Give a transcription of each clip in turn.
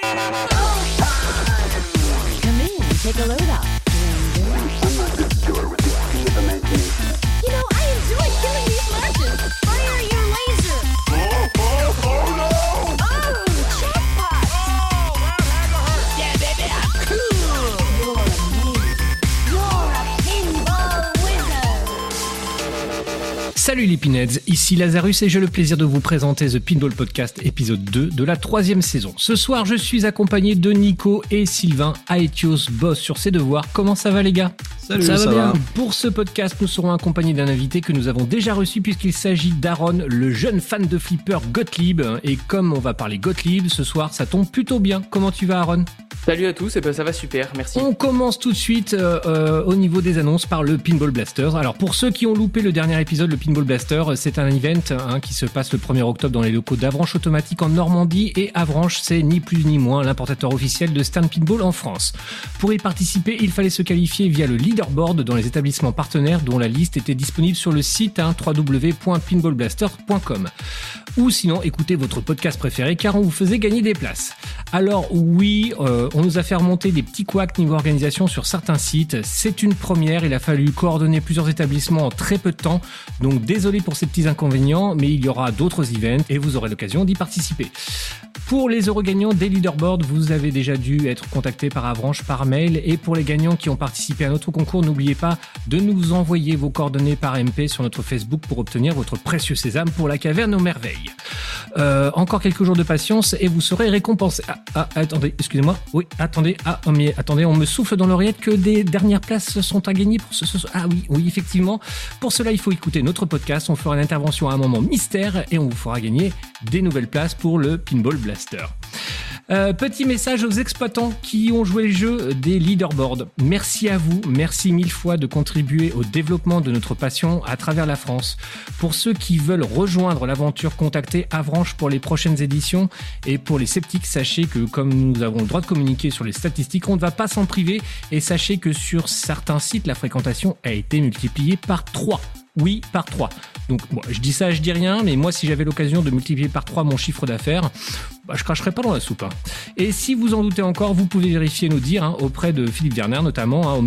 Come in, take a load off. Les Pinheads, ici Lazarus et j'ai le plaisir de vous présenter The Pinball Podcast épisode 2 de la troisième saison. Ce soir, je suis accompagné de Nico et Sylvain, Aetios boss sur ses devoirs. Comment ça va les gars? Salut, ça va Pour ce podcast, nous serons accompagnés d'un invité que nous avons déjà reçu puisqu'il s'agit d'Aaron, le jeune fan de flipper Gottlieb. Et comme on va parler Gottlieb, ce soir, ça tombe plutôt bien. Comment tu vas Aaron? Salut à tous, et ben ça va super, merci. On commence tout de suite euh, euh, au niveau des annonces par le Pinball Blasters. Alors pour ceux qui ont loupé le dernier épisode, le Pinball Blaster, euh, c'est un event hein, qui se passe le 1er octobre dans les locaux d'Avranches Automatique en Normandie et Avranches c'est ni plus ni moins l'importateur officiel de Stand Pinball en France. Pour y participer, il fallait se qualifier via le leaderboard dans les établissements partenaires dont la liste était disponible sur le site hein, www.pinballblaster.com. Ou sinon écoutez votre podcast préféré car on vous faisait gagner des places. Alors oui, euh, on nous a fait remonter des petits couacs niveau organisation sur certains sites. C'est une première, il a fallu coordonner plusieurs établissements en très peu de temps. Donc désolé pour ces petits inconvénients, mais il y aura d'autres events et vous aurez l'occasion d'y participer. Pour les euros gagnants des leaderboards, vous avez déjà dû être contacté par Avranche par mail. Et pour les gagnants qui ont participé à notre concours, n'oubliez pas de nous envoyer vos coordonnées par MP sur notre Facebook pour obtenir votre précieux sésame pour la caverne aux merveilles. Euh, encore quelques jours de patience et vous serez récompensé. Ah, ah, attendez, excusez-moi. Oui, attendez. Ah, oh, mais attendez, on me souffle dans l'oreillette que des dernières places sont à gagner pour ce, ce- Ah oui, oui, effectivement. Pour cela, il faut écouter notre podcast. On fera une intervention à un moment mystère et on vous fera gagner des nouvelles places pour le Pinball Euh, petit message aux exploitants qui ont joué le jeu des leaderboards. Merci à vous, merci mille fois de contribuer au développement de notre passion à travers la France. Pour ceux qui veulent rejoindre l'aventure, contactez Avranche pour les prochaines éditions. Et pour les sceptiques, sachez que comme nous avons le droit de communiquer sur les statistiques, on ne va pas s'en priver. Et sachez que sur certains sites, la fréquentation a été multipliée par 3. Oui, par 3. Donc, moi, je dis ça, je dis rien, mais moi, si j'avais l'occasion de multiplier par 3 mon chiffre d'affaires, bah, je cracherais pas dans la soupe. hein. Et si vous en doutez encore, vous pouvez vérifier nos dires hein, auprès de Philippe Werner, notamment, hein, au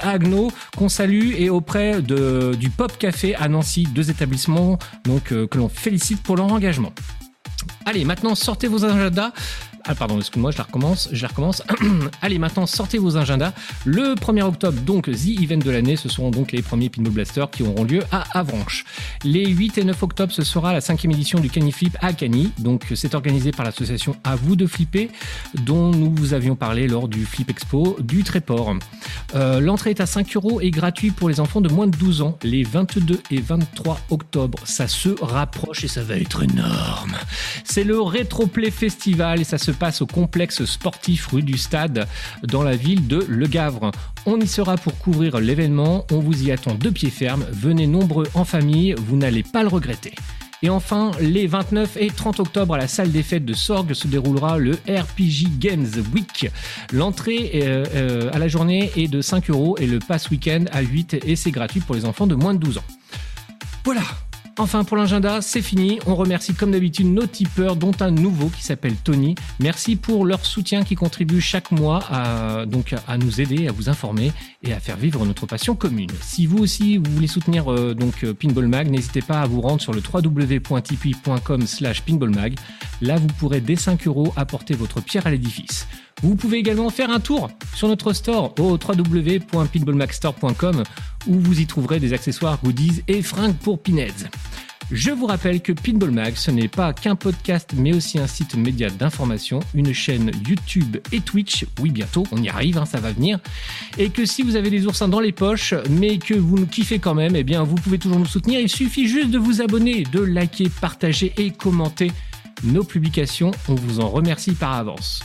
à Agno, qu'on salue, et auprès de, du Pop Café à Nancy, deux établissements donc, euh, que l'on félicite pour leur engagement. Allez, maintenant, sortez vos agendas. Ah pardon, excuse-moi, je la recommence, je la recommence. Allez, maintenant sortez vos agendas. Le 1er octobre, donc The Event de l'année, ce seront donc les premiers Pinball Blasters qui auront lieu à Avranches. Les 8 et 9 octobre, ce sera la cinquième édition du Cani Flip à Cani. Donc c'est organisé par l'association À vous de flipper, dont nous vous avions parlé lors du Flip Expo du Tréport. Euh, L'entrée est à 5 euros et gratuit pour les enfants de moins de 12 ans. Les 22 et 23 octobre, ça se rapproche et ça va être énorme. C'est le Retroplay Festival et ça se passe au complexe sportif rue du Stade dans la ville de Le Gavre. On y sera pour couvrir l'événement, on vous y attend de pied ferme, venez nombreux en famille, vous n'allez pas le regretter. Et enfin, les 29 et 30 octobre à la salle des fêtes de Sorgue se déroulera le RPG Games Week. L'entrée euh, euh, à la journée est de 5 euros et le pass week-end à 8 et c'est gratuit pour les enfants de moins de 12 ans. Voilà. Enfin pour l'agenda, c'est fini. On remercie comme d'habitude nos tipeurs, dont un nouveau qui s'appelle Tony. Merci pour leur soutien qui contribue chaque mois à, donc à nous aider, à vous informer et à faire vivre notre passion commune. Si vous aussi vous voulez soutenir euh, donc Pinball Mag, n'hésitez pas à vous rendre sur le www.tipeee.com slash pinballmag. Là, vous pourrez dès 5 euros apporter votre pierre à l'édifice. Vous pouvez également faire un tour sur notre store au www.pinballmagstore.com où vous y trouverez des accessoires, goodies et fringues pour Pinheads. Je vous rappelle que Pinball Mag, ce n'est pas qu'un podcast, mais aussi un site média d'information, une chaîne YouTube et Twitch. Oui, bientôt, on y arrive, hein, ça va venir. Et que si vous avez des oursins dans les poches, mais que vous nous kiffez quand même, eh bien, vous pouvez toujours nous soutenir. Il suffit juste de vous abonner, de liker, partager et commenter nos publications. On vous en remercie par avance.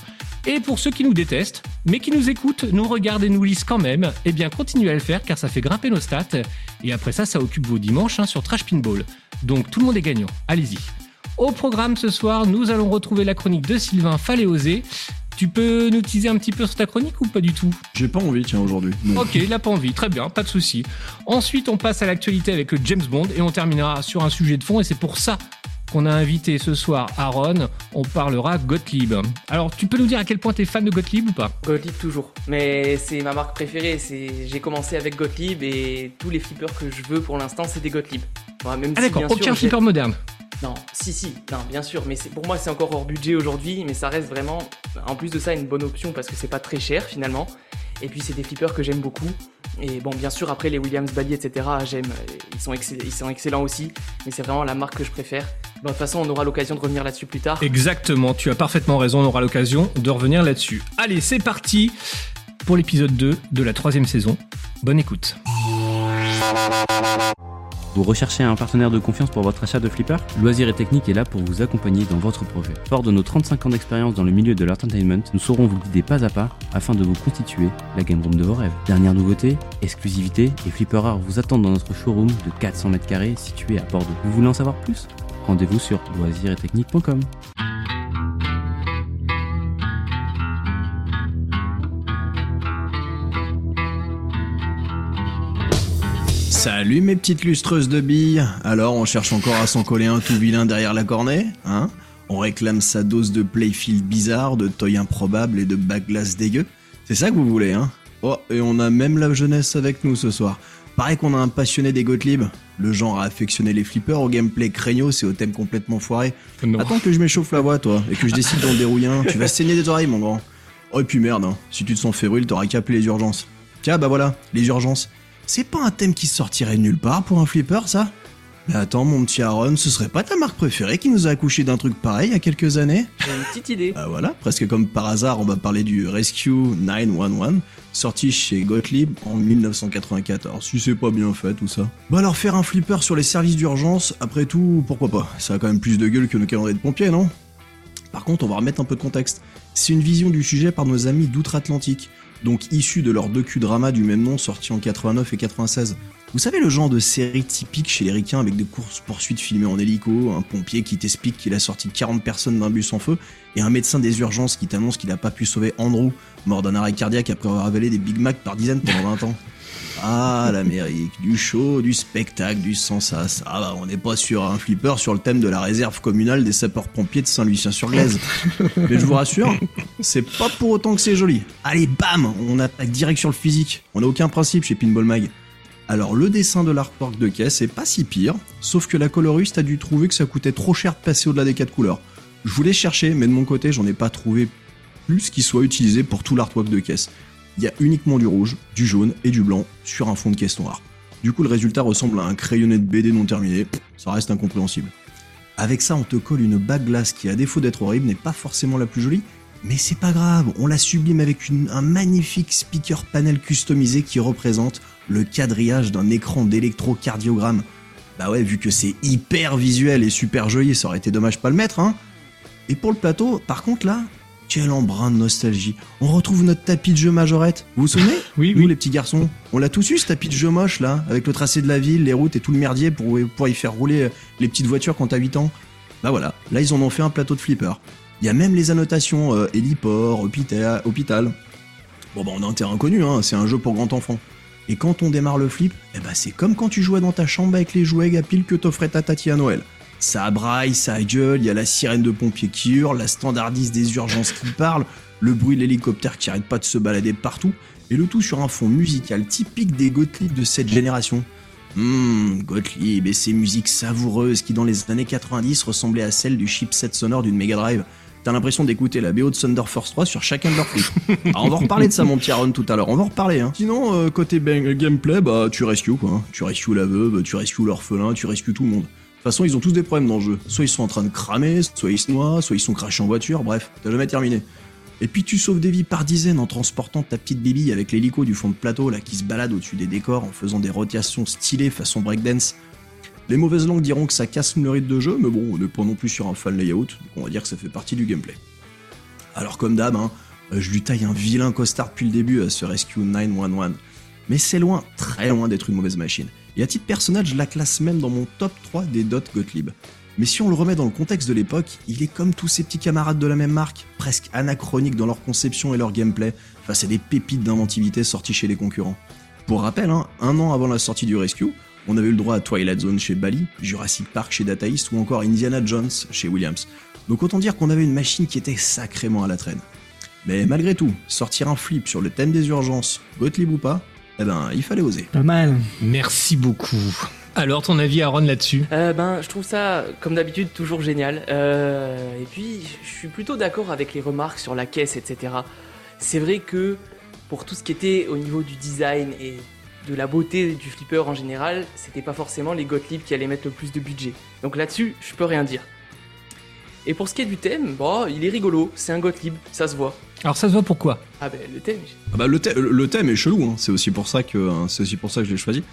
Et pour ceux qui nous détestent, mais qui nous écoutent, nous regardent et nous lisent quand même, eh bien continuez à le faire car ça fait grimper nos stats. Et après ça, ça occupe vos dimanches hein, sur Trash Pinball. Donc tout le monde est gagnant. Allez-y. Au programme ce soir, nous allons retrouver la chronique de Sylvain Fallait oser. Tu peux nous teaser un petit peu sur ta chronique ou pas du tout? J'ai pas envie, tiens, aujourd'hui. Ok, il n'a pas envie, très bien, pas de souci. Ensuite, on passe à l'actualité avec le James Bond et on terminera sur un sujet de fond et c'est pour ça qu'on a invité ce soir Aaron, on parlera Gottlieb. Alors, tu peux nous dire à quel point tu es fan de Gottlieb ou pas? Gottlieb toujours. Mais c'est ma marque préférée. C'est j'ai commencé avec Gottlieb et tous les flippers que je veux pour l'instant c'est des Gottlieb. Même Ah si, d'accord, bien sûr, aucun j'ai- flipper moderne. Non, si si, non bien sûr. Mais c'est pour moi c'est encore hors budget aujourd'hui, mais ça reste vraiment. En plus de ça une bonne option parce que c'est pas très cher finalement. Et puis c'est des flippers que j'aime beaucoup. Et bon bien sûr après les Williams Bally etc. J'aime, ils sont ils sont excellents aussi. Mais c'est vraiment la marque que je préfère. Bon, de toute façon on aura l'occasion de revenir là-dessus plus tard. Exactement, tu as parfaitement raison, on aura l'occasion de revenir là-dessus. Allez, c'est parti pour l'épisode 2 de la troisième saison. Bonne écoute. Vous recherchez un partenaire de confiance pour votre achat de flipper Loisir et Technique est là pour vous accompagner dans votre projet. Fort de nos 35 ans d'expérience dans le milieu de l'entertainment, nous saurons vous guider pas à pas afin de vous constituer la game room de vos rêves. Dernière nouveauté, exclusivité et flipper rares vous attendent dans notre showroom de 400 m2 situé à Bordeaux. Vous voulez en savoir plus Rendez-vous sur loisiretechnique.com. Salut mes petites lustreuses de billes. Alors, on cherche encore à s'en coller un tout vilain derrière la cornée, hein? On réclame sa dose de playfield bizarre, de toy improbable et de backglass dégueu. C'est ça que vous voulez, hein? Oh, et on a même la jeunesse avec nous ce soir. Pareil qu'on a un passionné des Gottlieb, le genre à affectionner les flippers au gameplay craignos et au thème complètement foiré. Non. Attends que je m'échauffe la voix, toi, et que je décide d'en dérouiller un. Tu vas saigner des oreilles, mon grand. Oh, et puis merde, hein. si tu te sens fébrile, t'auras qu'à appeler les urgences. Tiens, bah voilà, les urgences. C'est pas un thème qui sortirait de nulle part pour un flipper, ça? Mais attends, mon petit Aaron, ce serait pas ta marque préférée qui nous a accouché d'un truc pareil il y a quelques années? J'ai une petite idée. Bah voilà, presque comme par hasard, on va parler du Rescue 911, sorti chez Gottlieb en 1994. Si c'est pas bien fait tout ça. Bah alors faire un flipper sur les services d'urgence, après tout, pourquoi pas? Ça a quand même plus de gueule que nos calendriers de pompiers, non? Par contre, on va remettre un peu de contexte. C'est une vision du sujet par nos amis d'outre-Atlantique, donc issus de leur docu-drama du même nom sorti en 89 et 96. Vous savez le genre de série typique chez les ricains avec des courses-poursuites filmées en hélico, un pompier qui t'explique qu'il a sorti 40 personnes d'un bus en feu, et un médecin des urgences qui t'annonce qu'il a pas pu sauver Andrew, mort d'un arrêt cardiaque après avoir avalé des Big Mac par dizaines pendant 20 ans. Ah, l'Amérique, du show, du spectacle, du sensas. Ah bah, on n'est pas sur un flipper sur le thème de la réserve communale des sapeurs-pompiers de Saint-Lucien-sur-Glaise. Mais je vous rassure, c'est pas pour autant que c'est joli. Allez, bam, on attaque direct sur le physique. On n'a aucun principe chez Pinball Mag. Alors le dessin de l'artwork de caisse est pas si pire, sauf que la coloriste a dû trouver que ça coûtait trop cher de passer au-delà des quatre couleurs. Je voulais chercher, mais de mon côté j'en ai pas trouvé plus qui soit utilisé pour tout l'artwork de caisse. Il y a uniquement du rouge, du jaune et du blanc sur un fond de caisse noire. Du coup le résultat ressemble à un crayonné de BD non terminé, ça reste incompréhensible. Avec ça on te colle une bague glace qui à défaut d'être horrible n'est pas forcément la plus jolie, mais c'est pas grave, on la sublime avec un magnifique speaker panel customisé qui représente le quadrillage d'un écran d'électrocardiogramme. Bah ouais, vu que c'est hyper visuel et super joli, ça aurait été dommage pas le mettre, hein. Et pour le plateau, par contre là, quel embrun de nostalgie. On retrouve notre tapis de jeu majorette. Vous vous souvenez Oui, Nous oui. les petits garçons, on l'a tous eu ce tapis de jeu moche là, avec le tracé de la ville, les routes et tout le merdier pour, pour y faire rouler les petites voitures quand t'as 8 ans. Bah voilà, là ils en ont fait un plateau de flipper. Il y a même les annotations euh, héliport, hôpital, hôpital. Bon bah on a un terrain connu, hein, c'est un jeu pour grand enfant. Et quand on démarre le flip, eh bah c'est comme quand tu jouais dans ta chambre avec les jouets à pile que t'offrait ta tati à Noël. Ça braille, ça gueule, il y a la sirène de pompiers qui hurle, la standardise des urgences qui parle, le bruit de l'hélicoptère qui arrête pas de se balader partout, et le tout sur un fond musical typique des Gottlieb de cette génération. Hum, Gottlieb et ses musiques savoureuses qui dans les années 90 ressemblaient à celles du chipset sonore d'une Mega Drive. T'as l'impression d'écouter la BO de Thunder Force 3 sur chacun de leurs flips. Alors on va reparler de ça mon petit tout à l'heure, on va en reparler hein. Sinon, euh, côté gameplay, bah tu rescues quoi. Tu rescues la veuve, tu rescues l'orphelin, tu rescues tout le monde. De toute façon, ils ont tous des problèmes dans le jeu. Soit ils sont en train de cramer, soit ils se noient, soit ils sont crachés en voiture, bref, t'as jamais terminé. Et puis tu sauves des vies par dizaines en transportant ta petite bébille avec l'hélico du fond de plateau là qui se balade au-dessus des décors en faisant des rotations stylées façon breakdance. Les mauvaises langues diront que ça casse le rythme de jeu, mais bon, on n'est pas non plus sur un fan layout, on va dire que ça fait partie du gameplay. Alors comme d'hab, hein, je lui taille un vilain costard depuis le début à ce Rescue 911. Mais c'est loin, très loin d'être une mauvaise machine. Et à titre personnel, je la classe même dans mon top 3 des dots Gottlieb. Mais si on le remet dans le contexte de l'époque, il est comme tous ses petits camarades de la même marque, presque anachroniques dans leur conception et leur gameplay, face à des pépites d'inventivité sorties chez les concurrents. Pour rappel, hein, un an avant la sortie du Rescue, On avait eu le droit à Twilight Zone chez Bally, Jurassic Park chez Data ou encore Indiana Jones chez Williams. Donc autant dire qu'on avait une machine qui était sacrément à la traîne. Mais malgré tout, sortir un flip sur le thème des urgences, Gottlieb ou pas, eh ben il fallait oser. Pas mal. Merci beaucoup. Alors, ton avis, Aaron, là-dessus? Euh, ben, je trouve ça, comme d'habitude, toujours génial. Euh, et puis, je suis plutôt d'accord avec les remarques sur la caisse, etc. C'est vrai que pour tout ce qui était au niveau du design et de la beauté du flipper en général, c'était pas forcément les Gottlieb qui allaient mettre le plus de budget. Donc là-dessus, je peux rien dire. Et pour ce qui est du thème, bon, il est rigolo, c'est un Gottlieb, ça se voit. Alors, ça se voit pourquoi? Ah ben, le thème, Ah bah, le, thème- le thème est chelou, hein. c'est aussi pour ça que hein, c'est aussi pour ça que je l'ai choisi.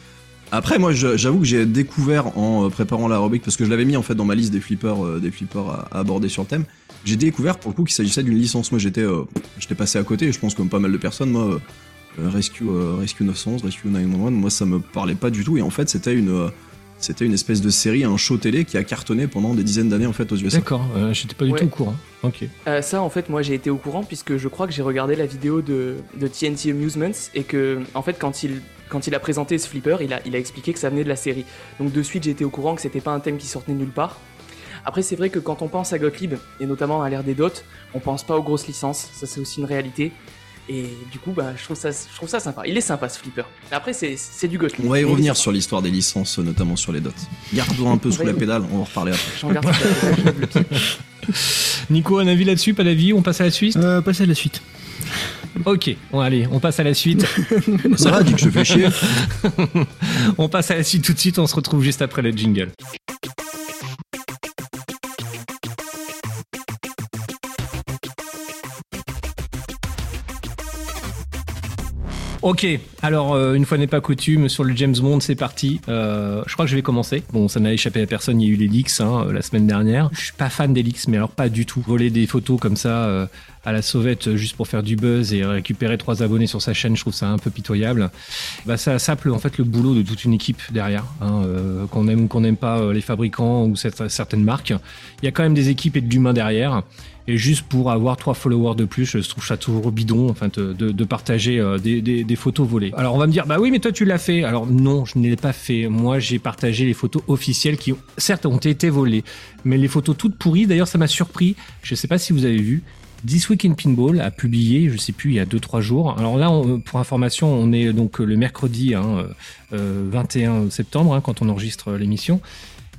Après moi j'avoue que j'ai découvert en euh, préparant la rubrique parce que je l'avais mis en fait dans ma liste des flippers euh, des flippers à, à aborder sur le thème. J'ai découvert pour le coup qu'il s'agissait d'une licence. Moi j'étais euh, j'étais passé à côté et je pense comme pas mal de personnes moi euh, Rescue euh, Rescue 911, Rescue 911 moi ça me parlait pas du tout et en fait c'était une euh, c'était une espèce de série, un show télé qui a cartonné pendant des dizaines d'années en fait aux USA. D'accord, euh, j'étais pas du Ouais. tout au courant. Ok. Euh, ça, en fait, moi j'ai été au courant puisque je crois que j'ai regardé la vidéo de, de TNT Amusements et que, en fait, quand il, quand il a présenté ce flipper, il a, il a expliqué que ça venait de la série. Donc de suite, j'ai été au courant que c'était pas un thème qui sortait nulle part. Après, c'est vrai que quand on pense à Gottlieb, et notamment à l'ère des dots, on pense pas aux grosses licences, ça c'est aussi une réalité. Et du coup, bah, je, trouve ça, je trouve ça sympa. Il est sympa ce flipper. Après, c'est c'est du Gottlieb. On va y revenir sur l'histoire des licences, notamment sur les dots. Garde-toi un peu sous la pédale, on va en reparler après. Nico, un avis là-dessus Pas d'avis On passe à la suite? Euh, passez à la suite. Ok, bon, allez, on passe à la suite. Ça va, dis que je fais chier. on passe à la suite tout de suite, on se retrouve juste après le jingle. Ok, alors euh, une fois n'est pas coutume, sur le James Bond c'est parti. Euh, je crois que je vais commencer. Bon, ça n'a échappé à personne, il y a eu les leaks hein, euh, la semaine dernière. Je suis pas fan des leaks, mais alors pas du tout. Voler des photos comme ça euh, à la sauvette euh, juste pour faire du buzz et récupérer trois abonnés sur sa chaîne, je trouve ça un peu pitoyable. Bah, ça sape en fait le boulot de toute une équipe derrière. hein, euh, qu'on aime ou qu'on n'aime pas les fabricants ou certaines marques, il y a quand même des équipes et de l'humain derrière. Et juste pour avoir trois followers de plus, je trouve ça toujours bidon, enfin, de, de- de partager euh, des, des- des photos volées. Alors on va me dire, bah oui, mais toi tu l'as fait. Alors non, je ne l'ai pas fait. Moi, j'ai partagé les photos officielles qui, certes, ont été volées, mais les photos toutes pourries. D'ailleurs, ça m'a surpris. Je ne sais pas si vous avez vu. This Week in Pinball a publié, je sais plus, il y a 2-3 jours. Alors là, on- pour information, on est donc le mercredi hein, euh, 21 septembre, hein, quand on enregistre l'émission.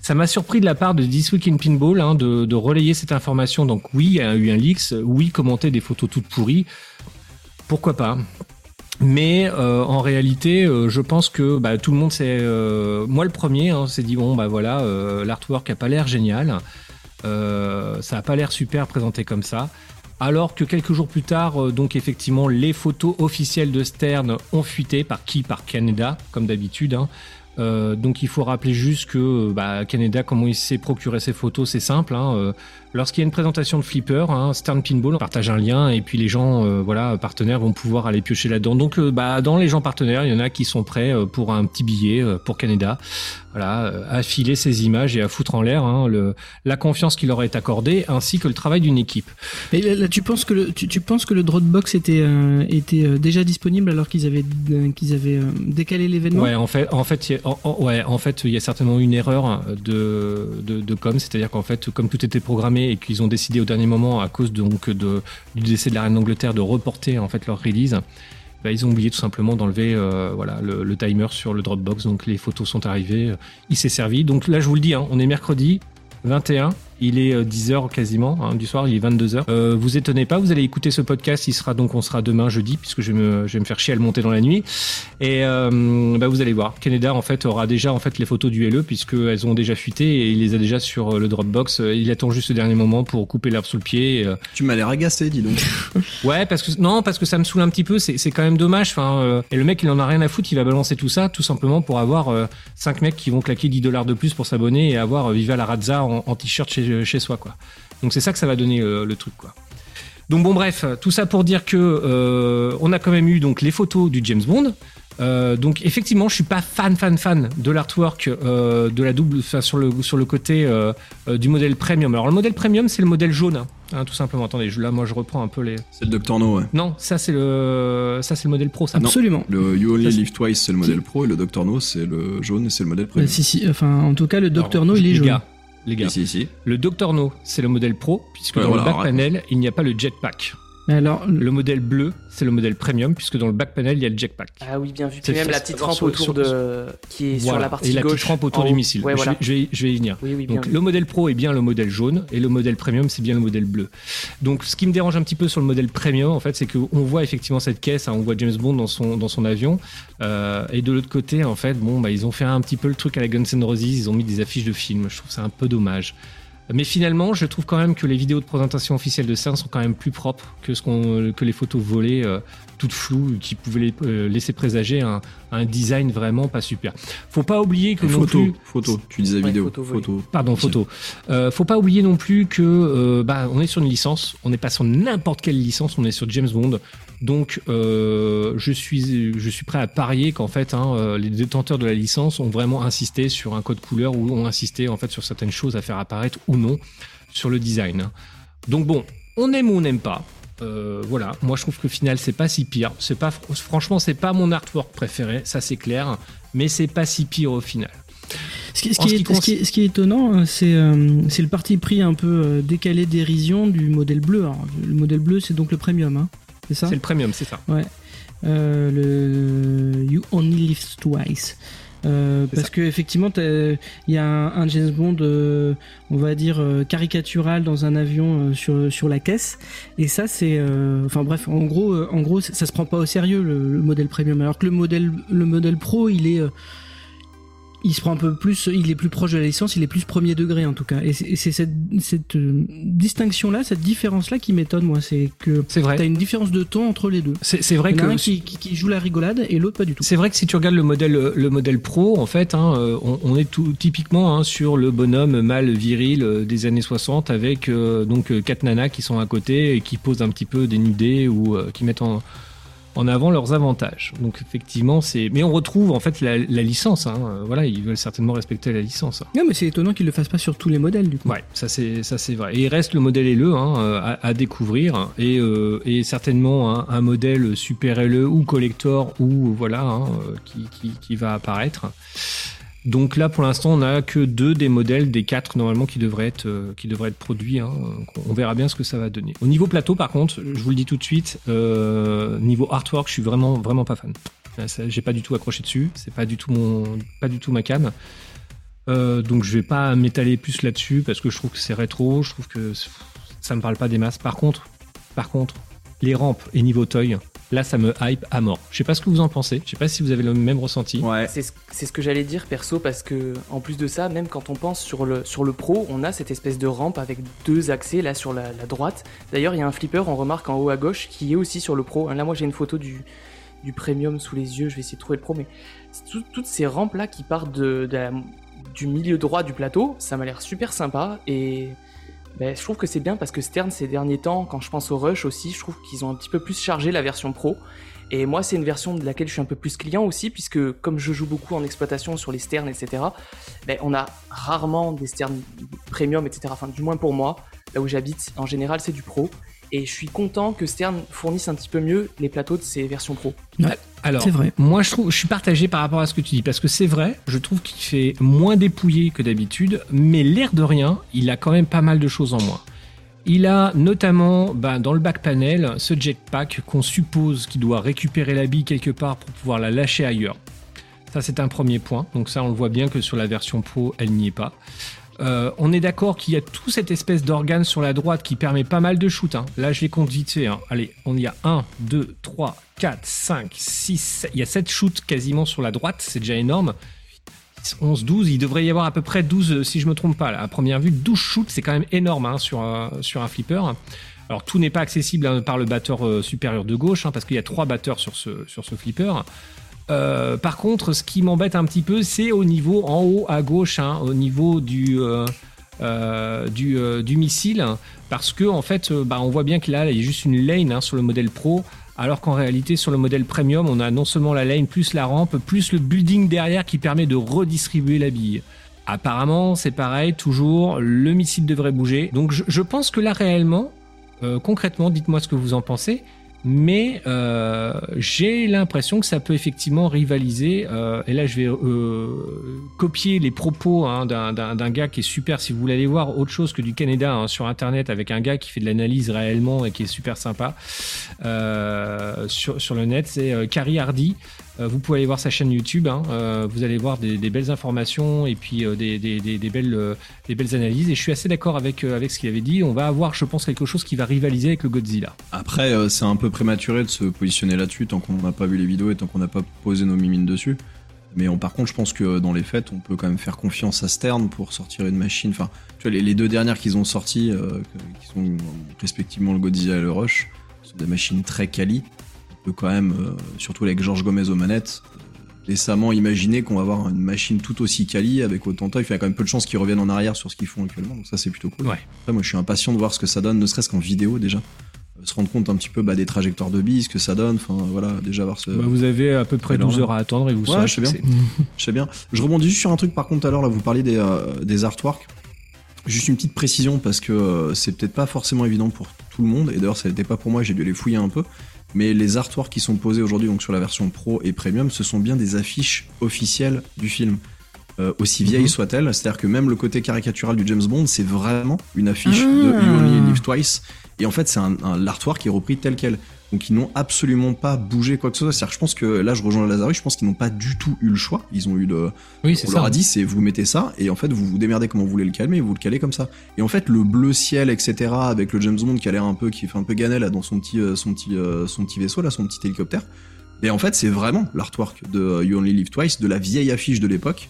Ça m'a surpris de la part de This Week in Pinball hein, de, relayer cette information. Donc oui, il y a eu un leaks, oui, commenter des photos toutes pourries. Pourquoi pas mais euh, en réalité, euh, je pense que bah, tout le monde s'est, euh, moi le premier, hein, s'est dit bon bah voilà, l'artwork a pas l'air génial, ça a pas l'air super présenté comme ça. Alors que quelques jours plus tard, donc effectivement, les photos officielles de Stern ont fuité par qui? Par Canada, comme d'habitude. hein. Euh, donc il faut rappeler juste que bah, Canada, comment il s'est procuré ses photos, c'est simple. hein, euh, Lorsqu'il y a une présentation de flipper, hein, Stern Pinball on partage un lien et puis les gens, euh, voilà, partenaires vont pouvoir aller piocher là-dedans. Donc, euh, bah, dans les gens partenaires, il y en a qui sont prêts euh, pour un petit billet euh, pour Canada, voilà, euh, à filer ces images et à foutre en l'air hein, le, la confiance qui leur est accordée ainsi que le travail d'une équipe. Et là, là, tu penses que le, tu, tu penses que le Dropbox était, euh, était déjà disponible alors qu'ils avaient, qu'ils avaient euh, décalé l'événement? Ouais, en fait, en fait, il y a- en- en- ouais, en fait, il y a certainement une erreur de, de, de com, c'est-à-dire qu'en fait, comme tout était programmé et qu'ils ont décidé au dernier moment, à cause du décès de la reine d'Angleterre, de reporter en fait leur release, bah, ils ont oublié tout simplement d'enlever euh, voilà le, timer sur le Dropbox. Donc les photos sont arrivées, il s'est servi. Donc là, je vous le dis, hein, on est mercredi 21. Il est 10h quasiment hein, du soir, il est 22h. Euh, vous étonnez pas, vous allez écouter ce podcast, il sera donc on sera demain jeudi puisque je vais me, je vais me faire chier à le monter dans la nuit. Et euh, bah, vous allez voir, Canada en fait aura déjà en fait les photos du LE puisqu'elles ont déjà fuité et il les a déjà sur euh, le Dropbox. Euh, Il attend juste le dernier moment pour couper l'herbe sous le pied. Et, euh, Tu m'as l'air agacé, dis donc. Ouais, parce que non, parce que ça me saoule un petit peu. C'est quand même dommage. Enfin, euh, et le mec, il en a rien à foutre. Il va balancer tout ça, tout simplement pour avoir euh, cinq mecs qui vont claquer 10 dollars de plus pour s'abonner et avoir euh, Viva la Razza en, en t-shirt chez, chez soi, quoi. Donc c'est ça que ça va donner euh, le truc, quoi. Donc bon, bref, tout ça pour dire que euh, on a quand même eu donc les photos du James Bond. Euh, donc effectivement, je suis pas fan, fan, fan de l'artwork euh, de la double, enfin, sur le sur le côté euh, euh, du modèle premium. Alors le modèle premium, c'est le modèle jaune, hein, hein, tout simplement. Attendez, je- là, moi, je reprends un peu les. C'est le Dr. No, ouais. Non, ça c'est le ça c'est le modèle pro, ça. Non. Absolument. Le You Only Live Twice, c'est le modèle pro, et le Dr. No, c'est le jaune, et c'est le modèle Euh, premium. si, si, enfin, en tout cas, le Dr. Alors, No, il est jaune. Gars, les gars, le Dr No, c'est le modèle pro, puisque Ouais, dans voilà, le back panel, il n'y a pas le jetpack. Mais alors, Le modèle bleu, c'est le modèle premium, puisque dans le back panel, il y a le jetpack. Ah oui, bien vu. C'est Puis même la petite rampe sur- autour sur- de. qui est sur la partie Et la gauche. petite rampe autour en du missile. Ouais, je, voilà. je vais, je vais y venir. Oui, oui, bien Donc vu. le modèle pro est bien le modèle jaune et le modèle premium c'est bien le modèle bleu. Donc ce qui me dérange un petit peu sur le modèle premium en fait c'est qu'on voit effectivement cette caisse, hein, on voit James Bond dans son dans son avion euh, et de l'autre côté en fait bon bah ils ont fait un petit peu le truc à la Guns N' Roses, ils ont mis des affiches de films. Je trouve ça un peu dommage. Mais finalement, je trouve quand même que les vidéos de présentation officielle de CERN sont quand même plus propres que, ce qu'on, que les photos volées, euh, toutes floues, qui pouvaient les- euh, laisser présager un, un design vraiment pas super. Faut pas oublier que non photo, plus, photo, tu disais Ouais, vidéo, photo, photo. oui. Pardon, photo. Euh, faut pas oublier non plus que euh, bah, on est sur une licence, on n'est pas sur n'importe quelle licence, on est sur James Bond. Donc euh, je suis je suis prêt à parier qu'en fait hein, les détenteurs de la licence ont vraiment insisté sur un code couleur ou ont insisté en fait sur certaines choses à faire apparaître ou non sur le design. Donc bon, on aime ou on n'aime pas. Euh, voilà, moi je trouve que le final c'est pas si pire. C'est pas fr- franchement c'est pas mon artwork préféré, ça c'est clair, mais c'est pas si pire au final. Ce qui, ce est, qui ce qui est- ce qui est étonnant, euh, c'est euh, c'est le parti pris un peu euh, décalé dérision du modèle bleu. Alors, le modèle bleu, c'est donc le premium, hein c'est ça? C'est le premium, c'est ça. Euh, le You Only Live Twice. Euh, parce que effectivement, il y a un, un James Bond, euh, on va dire euh, caricatural dans un avion euh, sur sur la caisse, et ça c'est, euh, enfin bref, en gros, euh, en gros, ça, ça se prend pas au sérieux le, le modèle premium, alors que le modèle le modèle pro, il est euh, il se prend un peu plus, il est plus proche de la licence, il est plus premier degré en tout cas. Et c'est et c'est cette, cette euh, distinction-là, cette différence-là qui m'étonne, moi. C'est que C'est vrai. t'as une différence de ton entre les deux. C'est vrai Il y en a que un qui, qui, qui joue la rigolade et l'autre pas du tout. C'est vrai que si tu regardes le modèle, le modèle pro, en fait, hein, euh, on, on est tout typiquement hein, sur le bonhomme mâle viril euh, des années 60 avec euh, donc euh, quatre nanas qui sont à côté et qui posent un petit peu dénudées ou euh, qui mettent en, en avant leurs avantages. Donc effectivement, c'est. Mais on retrouve en fait la, la licence. Hein, euh, voilà, ils veulent certainement respecter la licence. Non, mais c'est étonnant qu'ils le fassent pas sur tous les modèles du coup. Ouais, ça c'est ça c'est vrai. Et il reste le modèle LE hein, euh, à, à découvrir et, euh, et certainement un, un modèle super LE ou collector ou voilà hein, qui, qui, qui va apparaître. Donc là, pour l'instant, on n'a que deux des modèles des quatre normalement qui devraient être euh, qui devraient être produits. hein. On verra bien ce que ça va donner. Au niveau plateau, par contre, je vous le dis tout de suite, euh, niveau artwork, je suis vraiment vraiment pas fan. J'ai pas du tout accroché dessus. C'est pas du tout mon pas du tout ma cam. Euh, donc je vais pas m'étaler plus là-dessus parce que je trouve que c'est rétro, je trouve que ça me parle pas des masses. Par contre, par contre, les rampes et niveau toy, là ça me hype à mort. Je sais pas ce que vous en pensez, je sais pas si vous avez le même ressenti. Ouais. C'est ce, c'est ce que j'allais dire perso parce que en plus de ça, même quand on pense sur le, sur le pro, on a cette espèce de rampe avec deux accès là sur la, la droite. D'ailleurs, il y a un flipper, on remarque en haut à gauche, qui est aussi sur le pro. Là, moi j'ai une photo du, du premium sous les yeux, je vais essayer de trouver le pro, mais tout- toutes ces rampes là qui partent de, de la- du milieu droit du plateau, ça m'a l'air super sympa et je trouve que c'est bien parce que Stern ces derniers temps, quand je pense au Rush aussi, je trouve qu'ils ont un petit peu plus chargé la version pro. Et moi, c'est une version de laquelle je suis un peu plus client aussi, puisque comme je joue beaucoup en exploitation sur les sternes, etc., ben, on a rarement des sternes premium, etc. Enfin, du moins pour moi, là où j'habite, en général, c'est du pro. Et je suis content que Stern fournisse un petit peu mieux les plateaux de ces versions pro. Alors, C'est vrai. moi je trouve, je suis partagé par rapport à ce que tu dis parce que c'est vrai, je trouve qu'il fait moins dépouillé que d'habitude, mais l'air de rien, il a quand même pas mal de choses en moins. Il a notamment ben, dans le back panel ce jetpack qu'on suppose qu'il doit récupérer la bille quelque part pour pouvoir la lâcher ailleurs. Ça c'est un premier point, donc ça on le voit bien que sur la version pro elle n'y est pas. Euh, on est d'accord qu'il y a tout cette espèce d'organe sur la droite qui permet pas mal de shoots. hein. Là, je les compte hein. Allez, on y a 1, 2, 3, 4, 5, 6, il y a 7 shoots quasiment sur la droite, c'est déjà énorme. 11, 12, il devrait y avoir à peu près 12 euh, si je me trompe pas. Là. À première vue, 12 shoots, c'est quand même énorme hein, sur, un, sur un flipper. Alors tout n'est pas accessible par le batteur euh, supérieur de gauche, parce qu'il y a trois batteurs sur ce, sur ce flipper. Euh, par contre, ce qui m'embête un petit peu, c'est au niveau en haut à gauche, hein, au niveau du, euh, euh, du, missile, parce que en fait, bah, on voit bien que là, il y a juste une lane hein, sur le modèle Pro, alors qu'en réalité sur le modèle premium, on a non seulement la lane plus la rampe, plus le building derrière qui permet de redistribuer la bille. Apparemment, c'est pareil, toujours, le missile devrait bouger. Donc je, pense que là réellement, concrètement, dites-moi ce que vous en pensez, mais euh, j'ai l'impression que ça peut effectivement rivaliser. euh, et là, je vais euh, copier les propos hein, d'un- gars qui est super. Si vous voulez aller voir autre chose que du Canada hein, sur Internet avec un gars qui fait de l'analyse réellement et qui est super sympa euh, sur, sur le net, c'est euh, Carrie Hardy. Euh, vous pouvez aller voir sa chaîne YouTube. hein, euh, vous allez voir des, belles informations et puis euh, des, belles, analyses. Et je suis assez d'accord avec, avec ce qu'il avait dit. On va avoir, je pense, quelque chose qui va rivaliser avec le Godzilla. Après, c'est un peu prématuré de se positionner là-dessus tant qu'on n'a pas vu les vidéos et tant qu'on n'a pas posé nos mimines dessus. Mais par contre, je pense que dans les faits, on peut quand même faire confiance à Stern pour sortir une machine. Enfin, tu vois, les, deux dernières qu'ils ont sorties, qui sont respectivement le Godzilla et le Rush, sont des machines très quali. Peut quand même, euh, surtout avec Georges Gomez aux manettes, euh, décemment imaginer qu'on va avoir une machine tout aussi quali avec autant de temps. Il y a quand même peu de chances qu'ils reviennent en arrière sur ce qu'ils font actuellement, donc ça c'est plutôt cool. Ouais. Après, moi je suis impatient de voir ce que ça donne, ne serait-ce qu'en vidéo déjà. Euh, Se rendre compte un petit peu bah, des trajectoires de billes, ce que ça donne, enfin voilà, déjà voir ce. Bah, vous avez à peu près alors 12 là. heures à attendre et vous Ouais, je sais bien. Je sais bien. Je rebondis juste sur un truc par contre l'heure, là vous parliez des, euh, des artworks. Juste une petite précision parce que euh, c'est peut-être pas forcément évident pour tout le monde, et d'ailleurs ça n'était pas pour moi, j'ai dû les fouiller un peu. Mais les artworks qui sont posés aujourd'hui donc sur la version Pro et Premium, ce sont bien des affiches officielles du film. Euh, aussi vieilles Mhm. soient-elles, c'est-à-dire que même le côté caricatural du James Bond, c'est vraiment une affiche Ah. de You Only Live Twice. Et en fait, c'est un, un- l'artwork qui est repris tel quel. Donc ils n'ont absolument pas bougé quoi que ce soit. C'est-à-dire je pense que là, je rejoins Lazarus, je pense qu'ils n'ont pas du tout eu le choix. Ils ont eu le, Oui, c'est on ça. leur a dit, c'est vous mettez ça, et en fait, vous vous démerdez comment vous voulez le calmer, et vous le calez comme ça. Et en fait, le bleu ciel, etc., avec le James Bond qui a l'air un peu, qui fait un peu ganet là dans son petit, euh, son petit, euh, son petit vaisseau là, son petit hélicoptère. Et en fait, c'est vraiment l'artwork de euh, You Only Live Twice, de la vieille affiche de l'époque.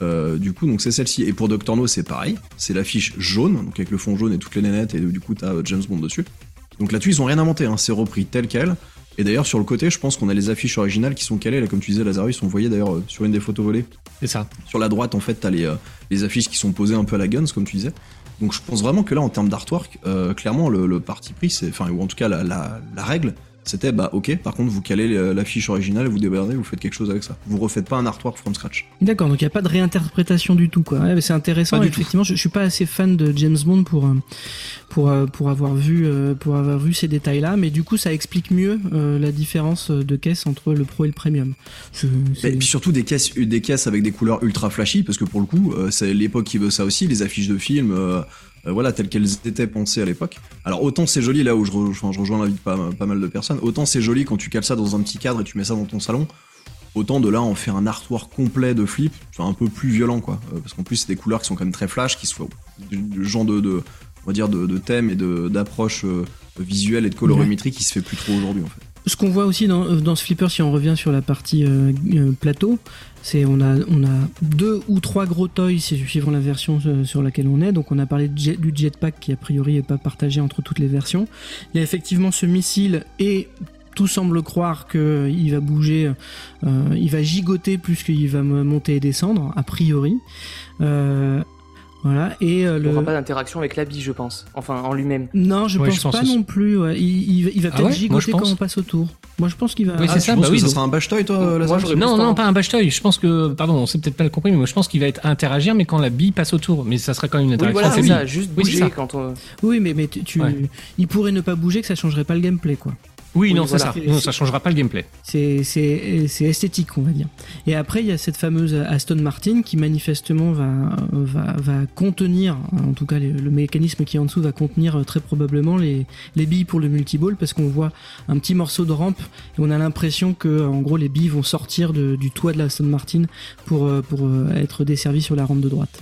Euh, du coup, donc c'est celle-ci. Et pour Dr. No, c'est pareil. C'est l'affiche jaune, donc avec le fond jaune et toutes les nénettes, et du coup, t'as James Bond dessus. Donc là-dessus, ils ont rien inventé, hein. c'est repris tel quel. Et d'ailleurs, sur le côté, je pense qu'on a les affiches originales qui sont calées, là, comme tu disais, Lazarus, on voyait d'ailleurs euh, sur une des photos volées. C'est ça. Sur la droite, en fait, t'as les, euh, les affiches qui sont posées un peu à la Guns, comme tu disais. Donc je pense vraiment que là, en termes d'artwork, euh, clairement, le, le parti pris, c'est, enfin, ou en tout cas la, la, la règle, c'était bah ok. Par contre, vous calez euh, l'affiche originale, vous déberdez, vous faites quelque chose avec ça. Vous refaites pas un artwork from scratch. D'accord, donc il n'y a pas de réinterprétation du tout, quoi. Ouais, c'est intéressant. Effectivement, je, je suis pas assez fan de James Bond pour euh, pour euh, pour avoir vu pour avoir vu ces détails-là, mais du coup, ça explique mieux euh, la différence de caisse entre le Pro et le Premium. C'est- Et puis surtout des caisses, des caisses avec des couleurs ultra flashy, parce que pour le coup, c'est l'époque qui veut ça aussi, les affiches de films, euh, euh, voilà, telles qu'elles étaient pensées à l'époque. Alors autant c'est joli là où je, rejoins l'avis de pas, mal de personnes, autant c'est joli quand tu cales ça dans un petit cadre et tu mets ça dans ton salon. Autant de là en faire un artwork complet de flip, un peu plus violent quoi. Euh, parce qu'en plus c'est des couleurs qui sont quand même très flash, qui sont du, genre de, on va dire de, de thème et d'approche euh, visuelle et de colorimétrie qui se fait plus trop aujourd'hui en fait. Ce qu'on voit aussi dans, dans ce flipper, si on revient sur la partie euh, euh, plateau, c'est on a on a deux ou trois gros toys c'est suivant la version euh, sur laquelle on est. Donc on a parlé de jet- du jetpack qui a priori est pas partagé entre toutes les versions. Il y a effectivement ce missile et tout semble croire que il va bouger, euh, il va gigoter plus qu'il va monter et descendre a priori. Euh, voilà et euh, Il le n'aura pas d'interaction avec la bille, je pense. Enfin, en lui-même. non, je, Ouais, pense je pense pas aussi. non plus. ouais. Il, il va- il va Ah peut-être ouais gigoter quand on passe au tour. Moi, je pense qu'il va. Oui, Ah, c'est tu ça, bah oui, ça donc- sera un bash toy toi, Lazare j'aurais Non, non, pas un bash toy. Je pense que, pardon, on s'est peut-être pas compris, mais moi je pense qu'il va être interagir, mais quand la bille passe autour. Mais ça serait quand même une Oui, interaction. voilà, avec c'est la ça. Juste Oui, bouger ça. quand on. Oui, mais, mais tu, tu- Ouais. il pourrait ne pas bouger que ça changerait pas le gameplay, quoi. Oui, Oui, non, c'est voilà. ça. Non, ça changera pas le gameplay. C'est c'est c'est esthétique, on va dire. Et après, il y a cette fameuse Aston Martin qui manifestement va va va contenir, en tout cas le, le mécanisme qui est en dessous va contenir euh, très probablement les les billes pour le multiball parce qu'on voit un petit morceau de rampe et on a l'impression que en gros les billes vont sortir de- du toit de la Aston Martin pour euh, pour euh, être desservies sur la rampe de droite.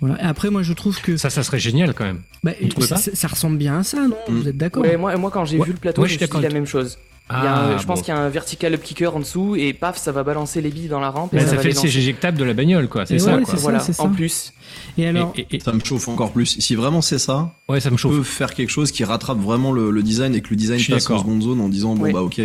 Voilà. Et après, moi, je trouve que Ça, ça serait génial quand même. bah, ça, pas ça- ça ressemble bien à ça, non Mm. Vous êtes d'accord Ouais, moi, moi, quand j'ai Ouais. vu le plateau, Ouais, je je me suis dit la même chose. Il y a un- Ah, je pense qu'il y a un vertical up kicker en dessous et paf, ça va balancer les billes dans la rampe. Et ça, ça fait le éjectable de la bagnole, quoi. C'est ça, ouais, quoi. c'est ça, Voilà, c'est ça. en plus. Et alors, Et- et- et- Ça me chauffe encore plus. Si vraiment c'est ça, ouais, ça me on chauffe. peut faire quelque chose qui rattrape vraiment le, le design et que le design passe en seconde zone en disant bon bah ok.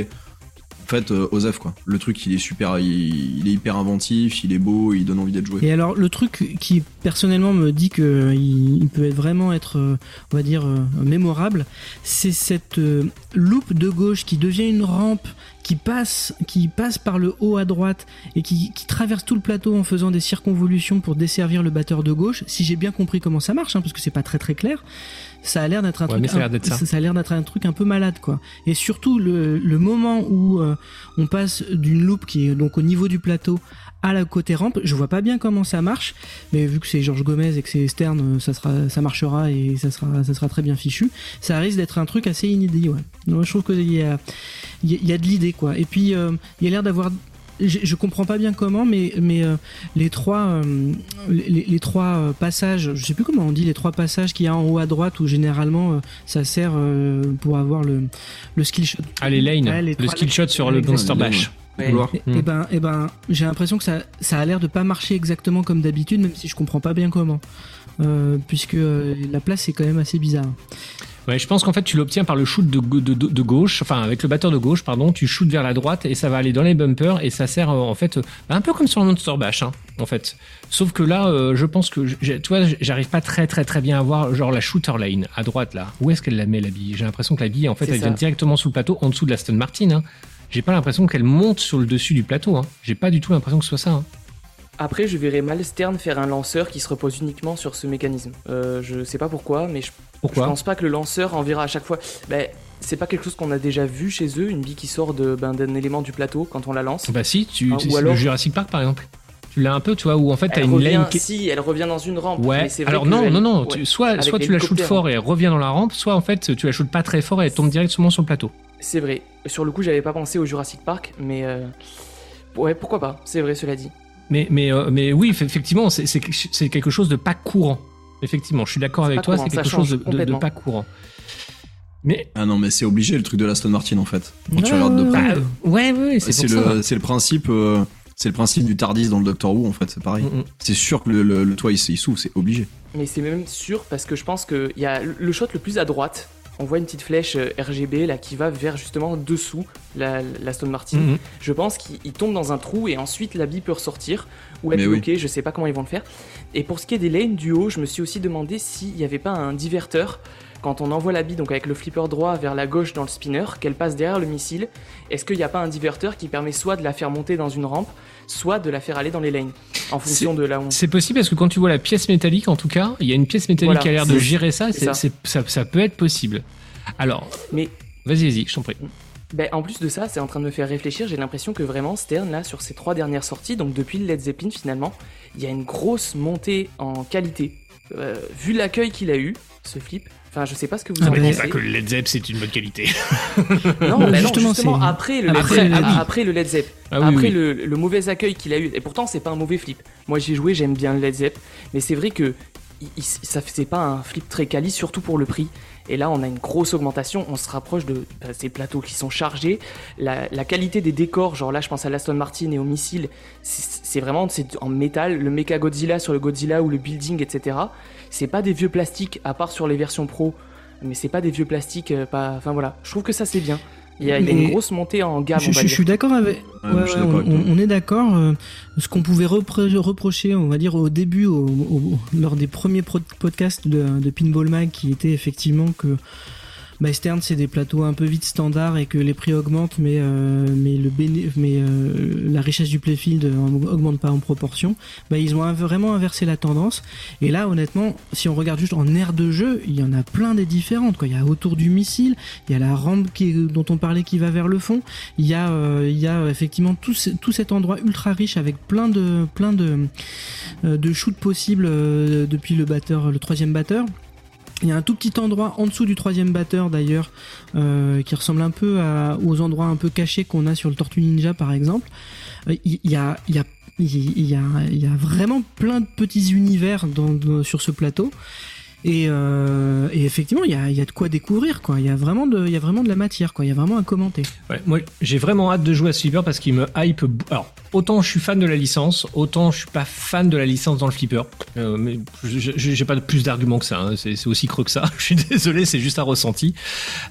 Fait, euh, Osef, quoi. Le truc, il est super, il, est hyper inventif, il est beau, il donne envie d'être joué. Et alors le truc qui personnellement me dit que il, peut vraiment être, euh, on va dire, euh, mémorable, c'est cette loupe de gauche qui devient une rampe qui passe, qui passe par le haut à droite et qui, qui traverse tout le plateau en faisant des circonvolutions pour desservir le batteur de gauche. Si j'ai bien compris comment ça marche, hein, parce que c'est pas très très clair, ça a l'air d'être un Ouais, truc, ça a l'air un- d'être ça. a l'air d'être un truc un peu malade quoi. Et surtout le, le moment où euh, on passe d'une loupe qui est donc au niveau du plateau à la côté rampe, je vois pas bien comment ça marche, mais vu que c'est Georges Gomez et que c'est externe, euh, ça sera, ça marchera et ça sera, ça sera très bien fichu. Ça risque d'être un truc assez inédit, ouais. Donc, je trouve qu'il y a, il y a- il y a de l'idée, quoi. Et puis, euh, il y a l'air d'avoir je, je comprends pas bien comment, mais, mais euh, les trois, euh, les, les trois euh, passages, je sais plus comment on dit, les trois passages qu'il y a en haut à droite où généralement euh, ça sert euh, pour avoir le, le skill shot. Ah, les lanes, Ouais, les le trois skill shot sur le. Monster Bash. Ouais. Couloir. Et, et ben, et ben, j'ai l'impression que ça, ça a l'air de pas marcher exactement comme d'habitude, même si je comprends pas bien comment. Euh, puisque euh, la place est quand même assez bizarre. Ouais, je pense qu'en fait, tu l'obtiens par le shoot de, go- de, de- de gauche, enfin, avec le batteur de gauche, pardon, tu shootes vers la droite et ça va aller dans les bumpers et ça sert, euh, en fait, euh, un peu comme sur le Monster Bash, hein, en fait. Sauf que là, euh, je pense que, tu vois, j'arrive pas très, très, très bien à voir, genre, la shooter lane, à droite, là. Où est-ce qu'elle la met, la bille? J'ai l'impression que la bille, en fait, elle ça. vient directement sous le plateau, en dessous de la Stone Martin, hein. J'ai pas l'impression qu'elle monte sur le dessus du plateau, hein. J'ai pas du tout l'impression que ce soit ça, hein. Après, je verrais mal Stern faire un lanceur qui se repose uniquement sur ce mécanisme. Euh, je sais pas pourquoi, mais je, je pense pas que le lanceur enverra à chaque fois. Ben, c'est pas quelque chose qu'on a déjà vu chez eux, une bille qui sort de- ben, d'un élément du plateau quand on la lance. Bah si, tu, Ah, le Jurassic Park, par exemple. Tu l'as un peu, tu vois, où en fait, t'as une revient, lane qui... si, elle revient dans une rampe. Ouais, mais c'est vrai alors que non, non, non, ouais. soit, soit tu la shootes fort et elle revient dans la rampe, soit en fait tu la shootes pas très fort et elle tombe directement sur le plateau. C'est vrai. Sur le coup, j'avais pas pensé au Jurassic Park, mais euh, ouais, pourquoi pas. C'est vrai, cela dit. Mais, mais, euh, mais oui, eff- effectivement, c'est quelque chose de pas courant. Effectivement, je suis d'accord avec toi, c'est quelque chose de, pas courant. Mais Ah non, mais c'est obligé le truc de l'Aston Martin en fait. Quand tu Ouais, regardes de près. ouais. bah, ouais, ouais, c'est le, c'est le principe, euh, c'est le principe du Tardis dans le Doctor Who en fait, c'est pareil. Mm. C'est sûr que le, le, le toit il, il s'ouvre, c'est obligé. Mais c'est même sûr parce que je pense qu'il y a le shot le plus à droite. On voit une petite flèche euh, RGB là qui va vers justement dessous la, la Stone Martin. Mhm. Je pense qu'il il tombe dans un trou et ensuite la bille peut ressortir ou être Mais oui. bloquée. Je sais pas comment ils vont le faire. Et pour ce qui est des lanes du haut, je me suis aussi demandé s'il n'y avait pas un diverteur quand on envoie la bille donc avec le flipper droit vers la gauche dans le spinner, qu'elle passe derrière le missile. Est-ce qu'il n'y a pas un diverteur qui permet soit de la faire monter dans une rampe, soit de la faire aller dans les lanes en fonction de là où on C'est possible parce que quand tu vois la pièce métallique, en tout cas, il y a une pièce métallique Voilà, qui a l'air de gérer ça, ça peut être possible. Alors, Mais vas-y, vas-y, je t'en prie. Ben, en plus de ça, c'est en train de me faire réfléchir. J'ai l'impression que vraiment Stern, là, sur ses trois dernières sorties, donc depuis le Led Zeppelin finalement, il y a une grosse montée en qualité. Euh, vu l'accueil qu'il a eu, ce flip, enfin, je sais pas ce que vous Ah, en mais pensez. dis pas que le Led Zepp c'est une bonne qualité. Non, Bah, non, justement, justement, c'est- après le, après Led, ah oui. après le Led Zepp, Ah oui, après oui. Le, le mauvais accueil qu'il a eu, et pourtant c'est pas un mauvais flip. Moi j'ai joué, j'aime bien le Led Zepp, mais c'est vrai que il- il- ça c'est pas un flip très quali, surtout pour le prix. Et là, on a une grosse augmentation. On se rapproche de bah, ces plateaux qui sont chargés. La, qualité des décors, genre là, je pense à l'Aston Martin et au missile, c'est vraiment en métal. Le Mecha Godzilla sur le Godzilla ou le building, etc. C'est pas des vieux plastiques, à part sur les versions pro. Mais c'est pas des vieux plastiques, euh. Enfin voilà, je trouve que ça c'est bien. Il y a, Mais- une grosse montée en gamme, je, suis d'accord avec. Ouais, ouais, ouais, on, est d'accord. euh, ce qu'on pouvait repro- reprocher, on va dire au début, au- au- lors des premiers podcasts de, de Pinball Mag, qui était effectivement que bah, Stern c'est des plateaux un peu vite standards et que les prix augmentent, mais euh, mais le béné- mais euh, la richesse du playfield euh, augmente pas en proportion. Bah, ils ont vraiment inversé la tendance. Et là, honnêtement, si on regarde juste en aire de jeu, il y en a plein des différentes. Quoi. Il y a autour du missile, il y a la rampe dont on parlait qui va vers le fond. Il y a, il y a effectivement tout, ce- tout cet endroit ultra riche avec plein de, plein de, de shoots possibles depuis le batteur, le troisième batteur. Il y a un tout petit endroit en dessous du troisième batteur d'ailleurs euh, qui ressemble un peu aux endroits un peu cachés qu'on a sur le Tortue Ninja par exemple. Il y, a, vraiment plein de petits univers sur ce plateau. Et, euh, et effectivement, il y a, y a de quoi découvrir, quoi. Il y a vraiment de, il y a vraiment de la matière, quoi. Il y a vraiment à commenter. Ouais, moi, j'ai vraiment hâte de jouer à Flipper parce qu'il me hype. Alors, autant je suis fan de la licence, autant je suis pas fan de la licence dans le Flipper. Euh, mais j'ai pas plus d'arguments que ça. hein. C'est aussi creux que ça. Je suis désolé, c'est juste un ressenti.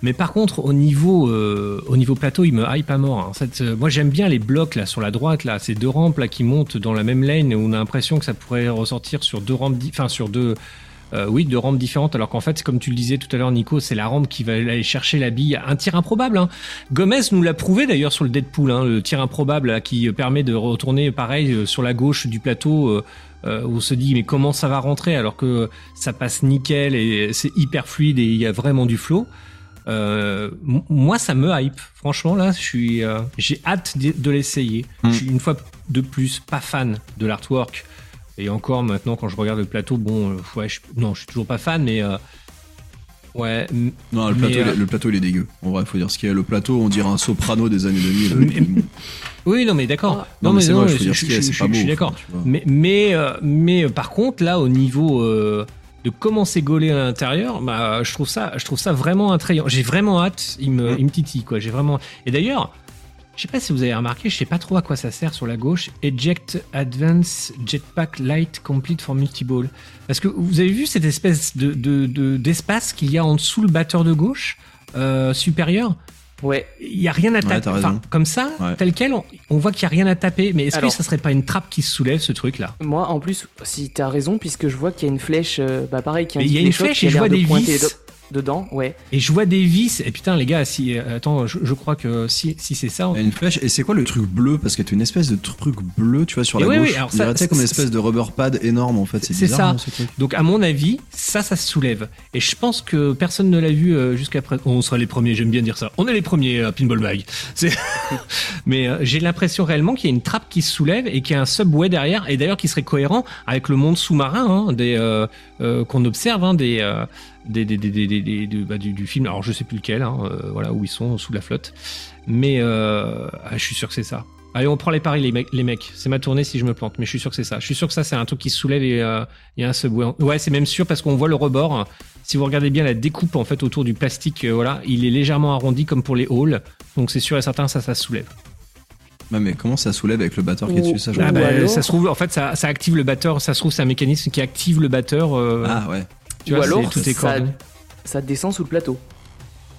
Mais par contre, au niveau, euh, au niveau plateau, il me hype à mort. hein. Euh, moi, j'aime bien les blocs là sur la droite, là, ces deux rampes là qui montent dans la même lane où on a l'impression que ça pourrait ressortir sur deux rampes, enfin sur deux. Euh, oui, de rampes différentes, alors qu'en fait, comme tu le disais tout à l'heure, Nico, c'est la rampe qui va aller chercher la bille. Un tir improbable. Hein. Gomez nous l'a prouvé d'ailleurs sur le Deadpool, hein, le tir improbable là, qui permet de retourner pareil euh, sur la gauche du plateau. euh, euh, où on se dit mais comment ça va rentrer alors que ça passe nickel et c'est hyper fluide et il y a vraiment du flow. Euh, moi ça me hype franchement là je suis euh, j'ai hâte de, de l'essayer Mm. je suis une fois de plus pas fan de l'artwork et encore maintenant quand je regarde le plateau bon euh, ouais je, non je suis toujours pas fan mais euh, ouais Non, le Mais, plateau, il est- euh, le plateau, il est dégueu. En vrai, faut dire ce qu'il y a. Le plateau, on dirait un soprano des années 2000. oui non mais d'accord Non, mais c'est non, moche, mais faut dire je, ce qu'il y a, je- c'est je- pas je suis beau, d'accord. Mais, mais, euh, mais par contre, là, au niveau euh, de comment c'est gaulé à l'intérieur, bah, je trouve ça, je trouve ça vraiment attrayant. J'ai vraiment hâte. Il me, Mm. il me titille, quoi. J'ai vraiment. Et d'ailleurs, je sais pas si vous avez remarqué, je sais pas trop à quoi ça sert sur la gauche. Eject Advance Jetpack Light Complete for Multiball. Parce que vous avez vu cette espèce de, de, de- d'espace qu'il y a en dessous le batteur de gauche euh, supérieur? Ouais. Il y a rien à taper. Enfin, comme ça, Ouais. tel quel, on, on voit qu'il y a rien à taper. Mais est-ce que Alors- ça serait pas une trappe qui se soulève, ce truc-là? Moi, en plus, si t'as raison, puisque je vois qu'il y a une flèche, euh, bah pareil, qui il y a une flèche et je vois de des vis. De- dedans, ouais. Et je vois des vis. Et putain, les gars, si euh, attends, je, je crois que si si c'est ça. Il y a une flèche. Et c'est quoi le truc bleu? Parce qu'il y a une espèce de truc bleu, tu vois, sur Et la oui, gauche. oui, alors On ça- tu comme une espèce de rubber pad énorme, en fait. C'est ça. ce truc Donc à mon avis, ça, ça se soulève. Et je pense que personne ne l'a vu euh, jusqu'à présent. On sera les premiers. J'aime bien dire ça. On est les premiers à Pinball Mag. C'est. Mais euh, j'ai l'impression réellement qu'il y a une trappe qui se soulève et qu'il y a un subway derrière. Et d'ailleurs, qui serait cohérent avec le monde sous-marin hein, des euh, euh, qu'on observe, hein, des. Des, des, des, des, des- des- de- bah, du, du film, alors je sais plus lequel, hein, euh, voilà où ils sont sous la flotte, mais euh, ah, je suis sûr que c'est ça. Allez, on prend les paris, les mecs. Les mecs. C'est ma tournée si je me plante, mais je suis sûr que c'est ça. Je suis sûr que ça, c'est un truc qui se soulève et euh, il y a un subway. Ouais, c'est même sûr parce qu'on voit le rebord. Si vous regardez bien la découpe en fait autour du plastique, euh, voilà, il est légèrement arrondi comme pour les halls. Donc c'est sûr et certain, ça, ça se soulève. Ouais, mais comment ça soulève avec le batteur qui est dessus ça, Ah bah, ça se trouve, en fait, ça, ça active le batteur. Ça se trouve, c'est un mécanisme qui active le batteur. euh, Ah ouais. Tu Ou vois, alors, c'est- tout est ça, descend sous le plateau.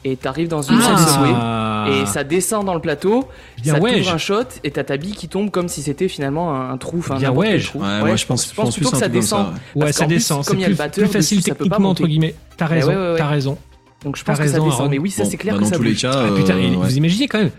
Et t'arrives dans une salle de jouer, Ah. et ça descend dans le plateau, Bien ça ouais. un shot, et t'as ta bille qui tombe comme si c'était finalement un, un trou, enfin Bien n'importe quel ouais. trou. Ouais, moi je pense, je pense plutôt que un ça descend. ça, ouais. Ça descend. comme C'est il y a le plus, batteur plus facile dessus, techniquement entre guillemets. T'as raison. ouais, ouais, ouais. T'as raison. Donc je pense que ça descend. Mais oui, ça Bon, c'est clair bah, que dans ça tous les cas, Ah, putain, euh, vous imaginez quand même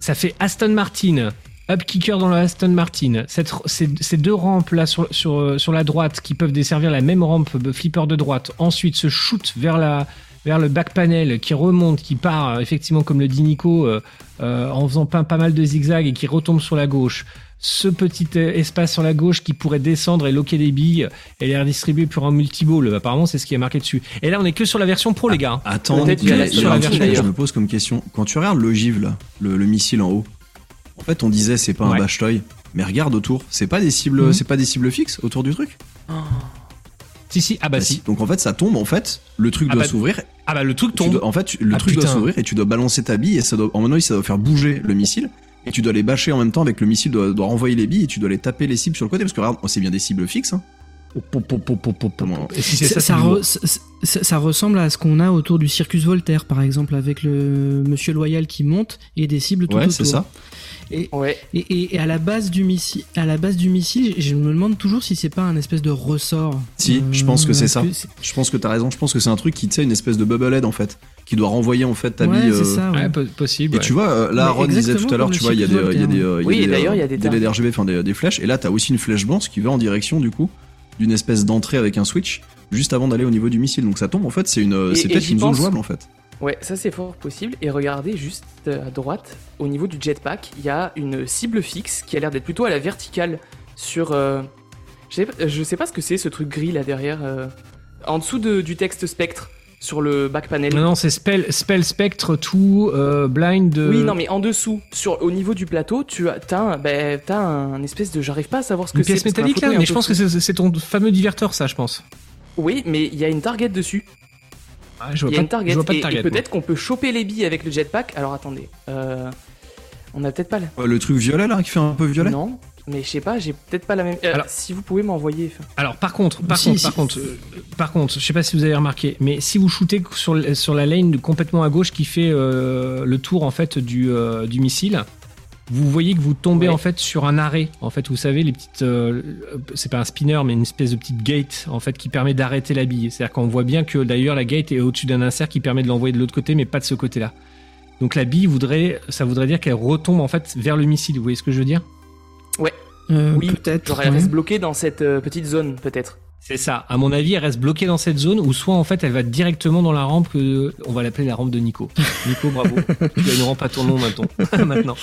Ça fait Aston Martin, up kicker dans le Aston Martin. Cette, ces, ces deux rampes là sur, sur, sur la droite qui peuvent desservir la même rampe flipper de droite. Ensuite, se shoot vers la vers le back panel qui remonte, qui part euh, effectivement comme le dit Nico euh, euh, en faisant pas, pas mal de zigzags et qui retombe sur la gauche. Ce petit espace sur la gauche qui pourrait descendre et loquer des billes et les redistribuer pour un multiball. Apparemment, c'est ce qui est marqué dessus. Et là, on est que sur la version pro, les gars. Attends, a sur la version, que je me pose comme question. Quand tu regardes l'ogive là, le, le missile en haut, en fait on disait c'est pas Ouais. un bash toy, mais regarde autour, c'est pas des cibles, Mhm. c'est pas des cibles fixes autour du truc. Si, si. Ah bah Bah, si. Donc en fait ça tombe en fait, le truc Ah doit bah, s'ouvrir. Ah bah le truc tombe. dois- en fait le Ah, truc doit s'ouvrir et tu dois balancer ta bille et ça doit, en ça doit faire bouger le missile. Et tu dois les bâcher en même temps avec le missile doit, doit renvoyer les billes et tu doit les taper les cibles sur le côté parce que regarde, c'est bien des cibles fixes. Hein. Et si Ça, re- ressemble à ce qu'on a autour du Circus Voltaire, par exemple, avec le Monsieur Loyal qui monte et des cibles tout Ouais, autour. c'est ça. Et, Ouais. et, et- et à la base du missile, à la base du missile, je me demande toujours si c'est pas un espèce de ressort. Euh, Si, je pense que c'est ça. Je pense que t'as raison. Je pense que c'est un truc qui, tu sais, une espèce de bubble head en fait, qui doit renvoyer en fait ta Ouais, bille. c'est euh, ça. ouais. Ouais, po- possible. Et ouais. tu vois, euh, là, Mais Ron disait tout à l'heure, tu vois, il y a des, il y a des, euh, Oui, des, et d'ailleurs, euh, il y a des des termes. LED RGB, enfin des, des flèches. Et là, t'as aussi une flèche blanche qui va en direction du coup d'une espèce d'entrée avec un switch juste avant d'aller au niveau du missile. Donc ça tombe en fait, c'est une, c'est peut-être une zone jouable en fait. Ouais, ça c'est fort possible. Et regardez juste euh, à droite, au niveau du jetpack, il y a une cible fixe qui a l'air d'être plutôt à la verticale sur. euh, je, sais, pas- je sais pas ce que c'est ce truc gris là derrière. euh, en dessous de- du texte spectre sur le back panel. Non, non, c'est Spell, Spell Spectre, tout, euh, Blind. euh, Oui, non, mais en dessous, sur, au niveau du plateau, tu as, t'as, un, ben, t'as un espèce de. J'arrive pas à savoir ce que Une c'est. pièce que la métallique là, mais je pense que c'est ton fameux diverteur, ça, je pense. Oui, mais il y a une target dessus. Ah, je Il vois y a pas, une target. je vois pas de et- target. et peut-être qu'on peut choper les billes avec le jetpack. Alors attendez. Euh, on a peut-être pas. Ouais, le truc violet là, qui fait un peu violet? Non, mais je sais pas, j'ai peut-être pas la même. Euh, Alors- si vous pouvez m'envoyer. Alors par contre, par Si, contre, si. par contre, euh, par contre, je sais pas si vous avez remarqué, mais si vous shootez sur, sur la lane complètement à gauche qui fait euh, le tour en fait du, euh, du missile, vous voyez que vous tombez Ouais. en fait sur un arrêt. En fait, vous savez les petites, euh, c'est pas un spinner, mais une espèce de petite gate en fait qui permet d'arrêter la bille. C'est-à-dire qu'on voit bien que d'ailleurs la gate est au-dessus d'un insert qui permet de l'envoyer de l'autre côté, mais pas de ce côté-là. Donc la bille voudrait, ça voudrait dire qu'elle retombe en fait vers le missile. Vous voyez ce que je veux dire? Euh, oui, peut-être. Genre elle ouais. reste bloquée dans cette euh, petite zone, peut-être. C'est ça. À mon avis, elle reste bloquée dans cette zone ou soit en fait elle va directement dans la rampe que on va l'appeler la rampe de Nico. Nico, bravo. tu as une rampe à ton nom maintenant. maintenant.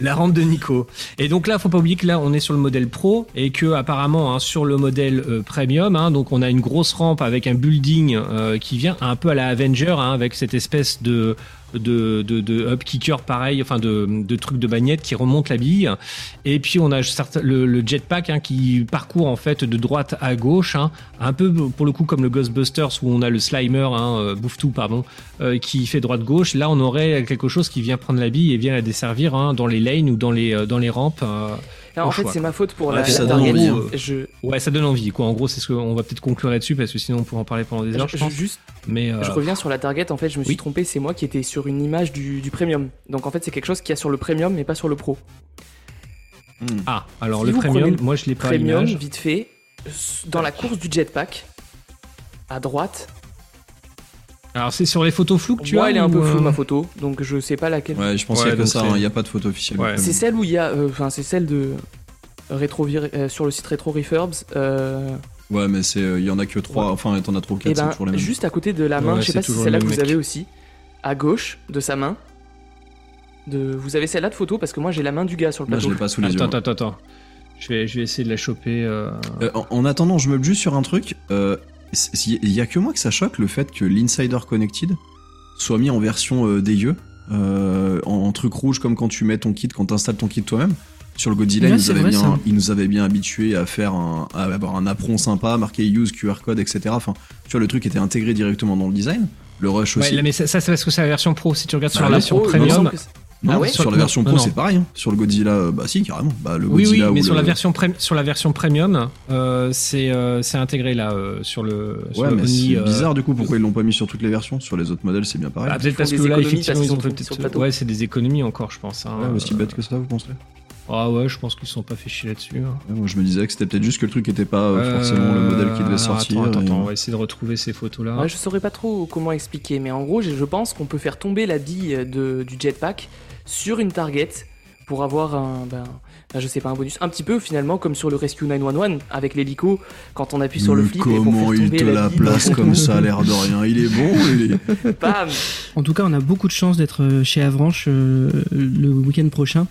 La rampe de Nico. Et donc là, faut pas oublier que là, on est sur le modèle pro et que apparemment hein, sur le modèle euh, premium, hein, donc on a une grosse rampe avec un building euh, qui vient un peu à la Avenger hein, avec cette espèce de de, de, up pareil, enfin de, trucs de bagnette qui remonte la bille. Et puis on a le, jetpack hein, qui parcourt en fait de droite à gauche, hein, un peu pour le coup comme le Ghostbusters où on a le Slimer, hein, euh, Bouffe-Tout, pardon, euh, qui fait droite-gauche. Là on aurait quelque chose qui vient prendre la bille et vient la desservir hein, dans les lanes ou dans les, euh, dans les rampes. En fait, c'est ma faute pour Ouais, la, ça la donne target. envie. Je, Ouais, ça donne envie. Quoi. En gros, c'est ce qu'on va peut-être conclure là-dessus parce que sinon on pourrait en parler pendant des heures, je je- pense. juste, Mais euh, je reviens sur la target. En fait, je me suis oui. trompé. C'est moi qui étais sur une image du, du premium. Donc en fait, c'est quelque chose qu'il y a sur le premium, mais pas sur le pro. Hmm. ah, alors Si le premium, moi je l'ai pas à Premium, vite fait, dans la course du jetpack, à droite. Alors c'est sur les photos floues que tu moi, as elle est un peu ou, floue euh, ma photo, donc je sais pas laquelle. Ouais, je pense Ouais, qu'il y a que ça, il n'y a pas de photo officielle. Ouais. C'est celle où il y a, euh, enfin, c'est celle de rétro sur le site Retro Refurbs. Euh, Ouais, mais c'est, il y en a que trois, enfin, t'en as trop et quatre, ben, c'est toujours les mêmes. juste à côté de la main, Ouais, je sais pas si c'est celle-là le que vous avez aussi, à gauche de sa main. De, vous avez celle-là de photo parce que moi j'ai la main du gars sur le Là, plateau. je l'ai pas sous les Attends, yeux. attends, attends. Je vais, je vais essayer de la choper. euh, Euh, en, en attendant, je me juste sur un truc. Il y a que moi que ça choque le fait que l'Insider Connected soit mis en version euh, dégueu, euh, en, en truc rouge comme quand tu mets ton kit, quand t'installes ton kit toi-même. Sur le Godzilla, Ouais, il, nous vrai, bien, ça. il nous avait bien habitué à faire un, à avoir un apron sympa, marqué use, QR code, etc. Enfin, tu vois, le truc était intégré directement dans le design. Le rush Ouais, aussi. là, mais ça, ça, c'est parce que c'est la version pro. Si tu regardes Bah, sur la la version pro, premium. Non, Ah ouais sur la version non, pro, c'est pareil. hein. Sur le Godzilla, euh, bah si, carrément. Bah, le Oui, oui, Godzilla mais sur le- la version sur la version premium, euh, c'est euh, c'est intégré là euh, sur le. Sur Ouais, le mais c'est euh, bizarre du coup pourquoi ils l'ont pas mis sur toutes les versions? Sur les autres modèles, c'est bien pareil. Ah, peut-être parce que là, effectivement, ils ont peut-être. plateau. Ouais, c'est des économies encore, je pense. hein. Ouais, aussi bête que ça, vous pensez? Ah ouais, je pense qu'ils se sont pas fait chier là-dessus. hein. Ouais, Moi, je me disais que c'était peut-être juste que le truc était pas euh, forcément le modèle qui devait sortir. Attends, attends, et- attends, on va essayer de retrouver ces photos-là. Ouais, je saurais pas trop comment expliquer, mais en gros, je je pense qu'on peut faire tomber la bille de, du jetpack sur une target pour avoir un, ben, ben, je sais pas, un bonus. Un petit peu finalement comme sur le Rescue 911 avec l'hélico, quand on appuie sur le flip et pour comment faire il tomber te la place comme ça, l'air de rien Il est bon, il est... Bam. En tout cas, on a beaucoup de chance d'être euh, chez Avranches euh, le week-end prochain.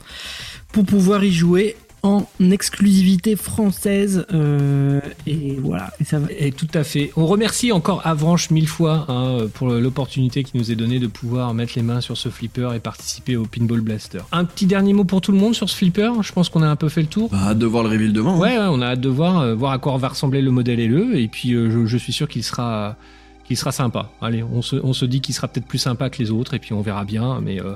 Pour pouvoir y jouer en exclusivité française. euh, et voilà, et ça va. Et tout à fait. On remercie encore Avranche mille fois hein, pour l'opportunité qui nous est donnée de pouvoir mettre les mains sur ce flipper et participer au Pinball Blaster. Un petit dernier mot pour tout le monde sur ce flipper? Je pense qu'on a un peu fait le tour. Bah, hâte de voir le reveal demain. hein. Ouais, ouais, on a hâte de voir, euh, voir à quoi va ressembler le modèle LE. Et puis, euh, je, je suis sûr qu'il sera, qu'il sera sympa. Allez, on se, on se dit qu'il sera peut-être plus sympa que les autres. Et puis, on verra bien. Mais, euh,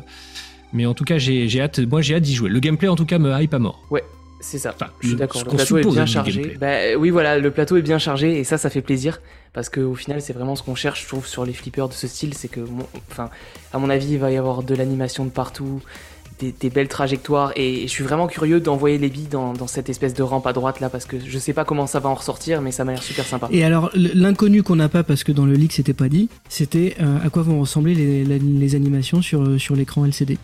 mais en tout cas, j'ai j'ai hâte. Moi, j'ai hâte d'y jouer. Le gameplay, en tout cas, me hype à mort. C'est ça. Enfin, Je suis d'accord. Le plateau est bien du chargé. Bah, euh, oui, voilà, le plateau est bien chargé et ça, ça fait plaisir parce qu'au final, c'est vraiment ce qu'on cherche, je trouve, sur les flippers de ce style. C'est que, enfin, à mon avis, il va y avoir de l'animation de partout, des, des belles trajectoires et je suis vraiment curieux d'envoyer les billes dans, dans cette espèce de rampe à droite là parce que je sais pas comment ça va en ressortir, mais ça m'a l'air super sympa. Et alors, l'inconnu qu'on n'a pas parce que dans le leak c'était pas dit, c'était euh, à quoi vont ressembler les, les animations sur, euh, sur l'écran LCD.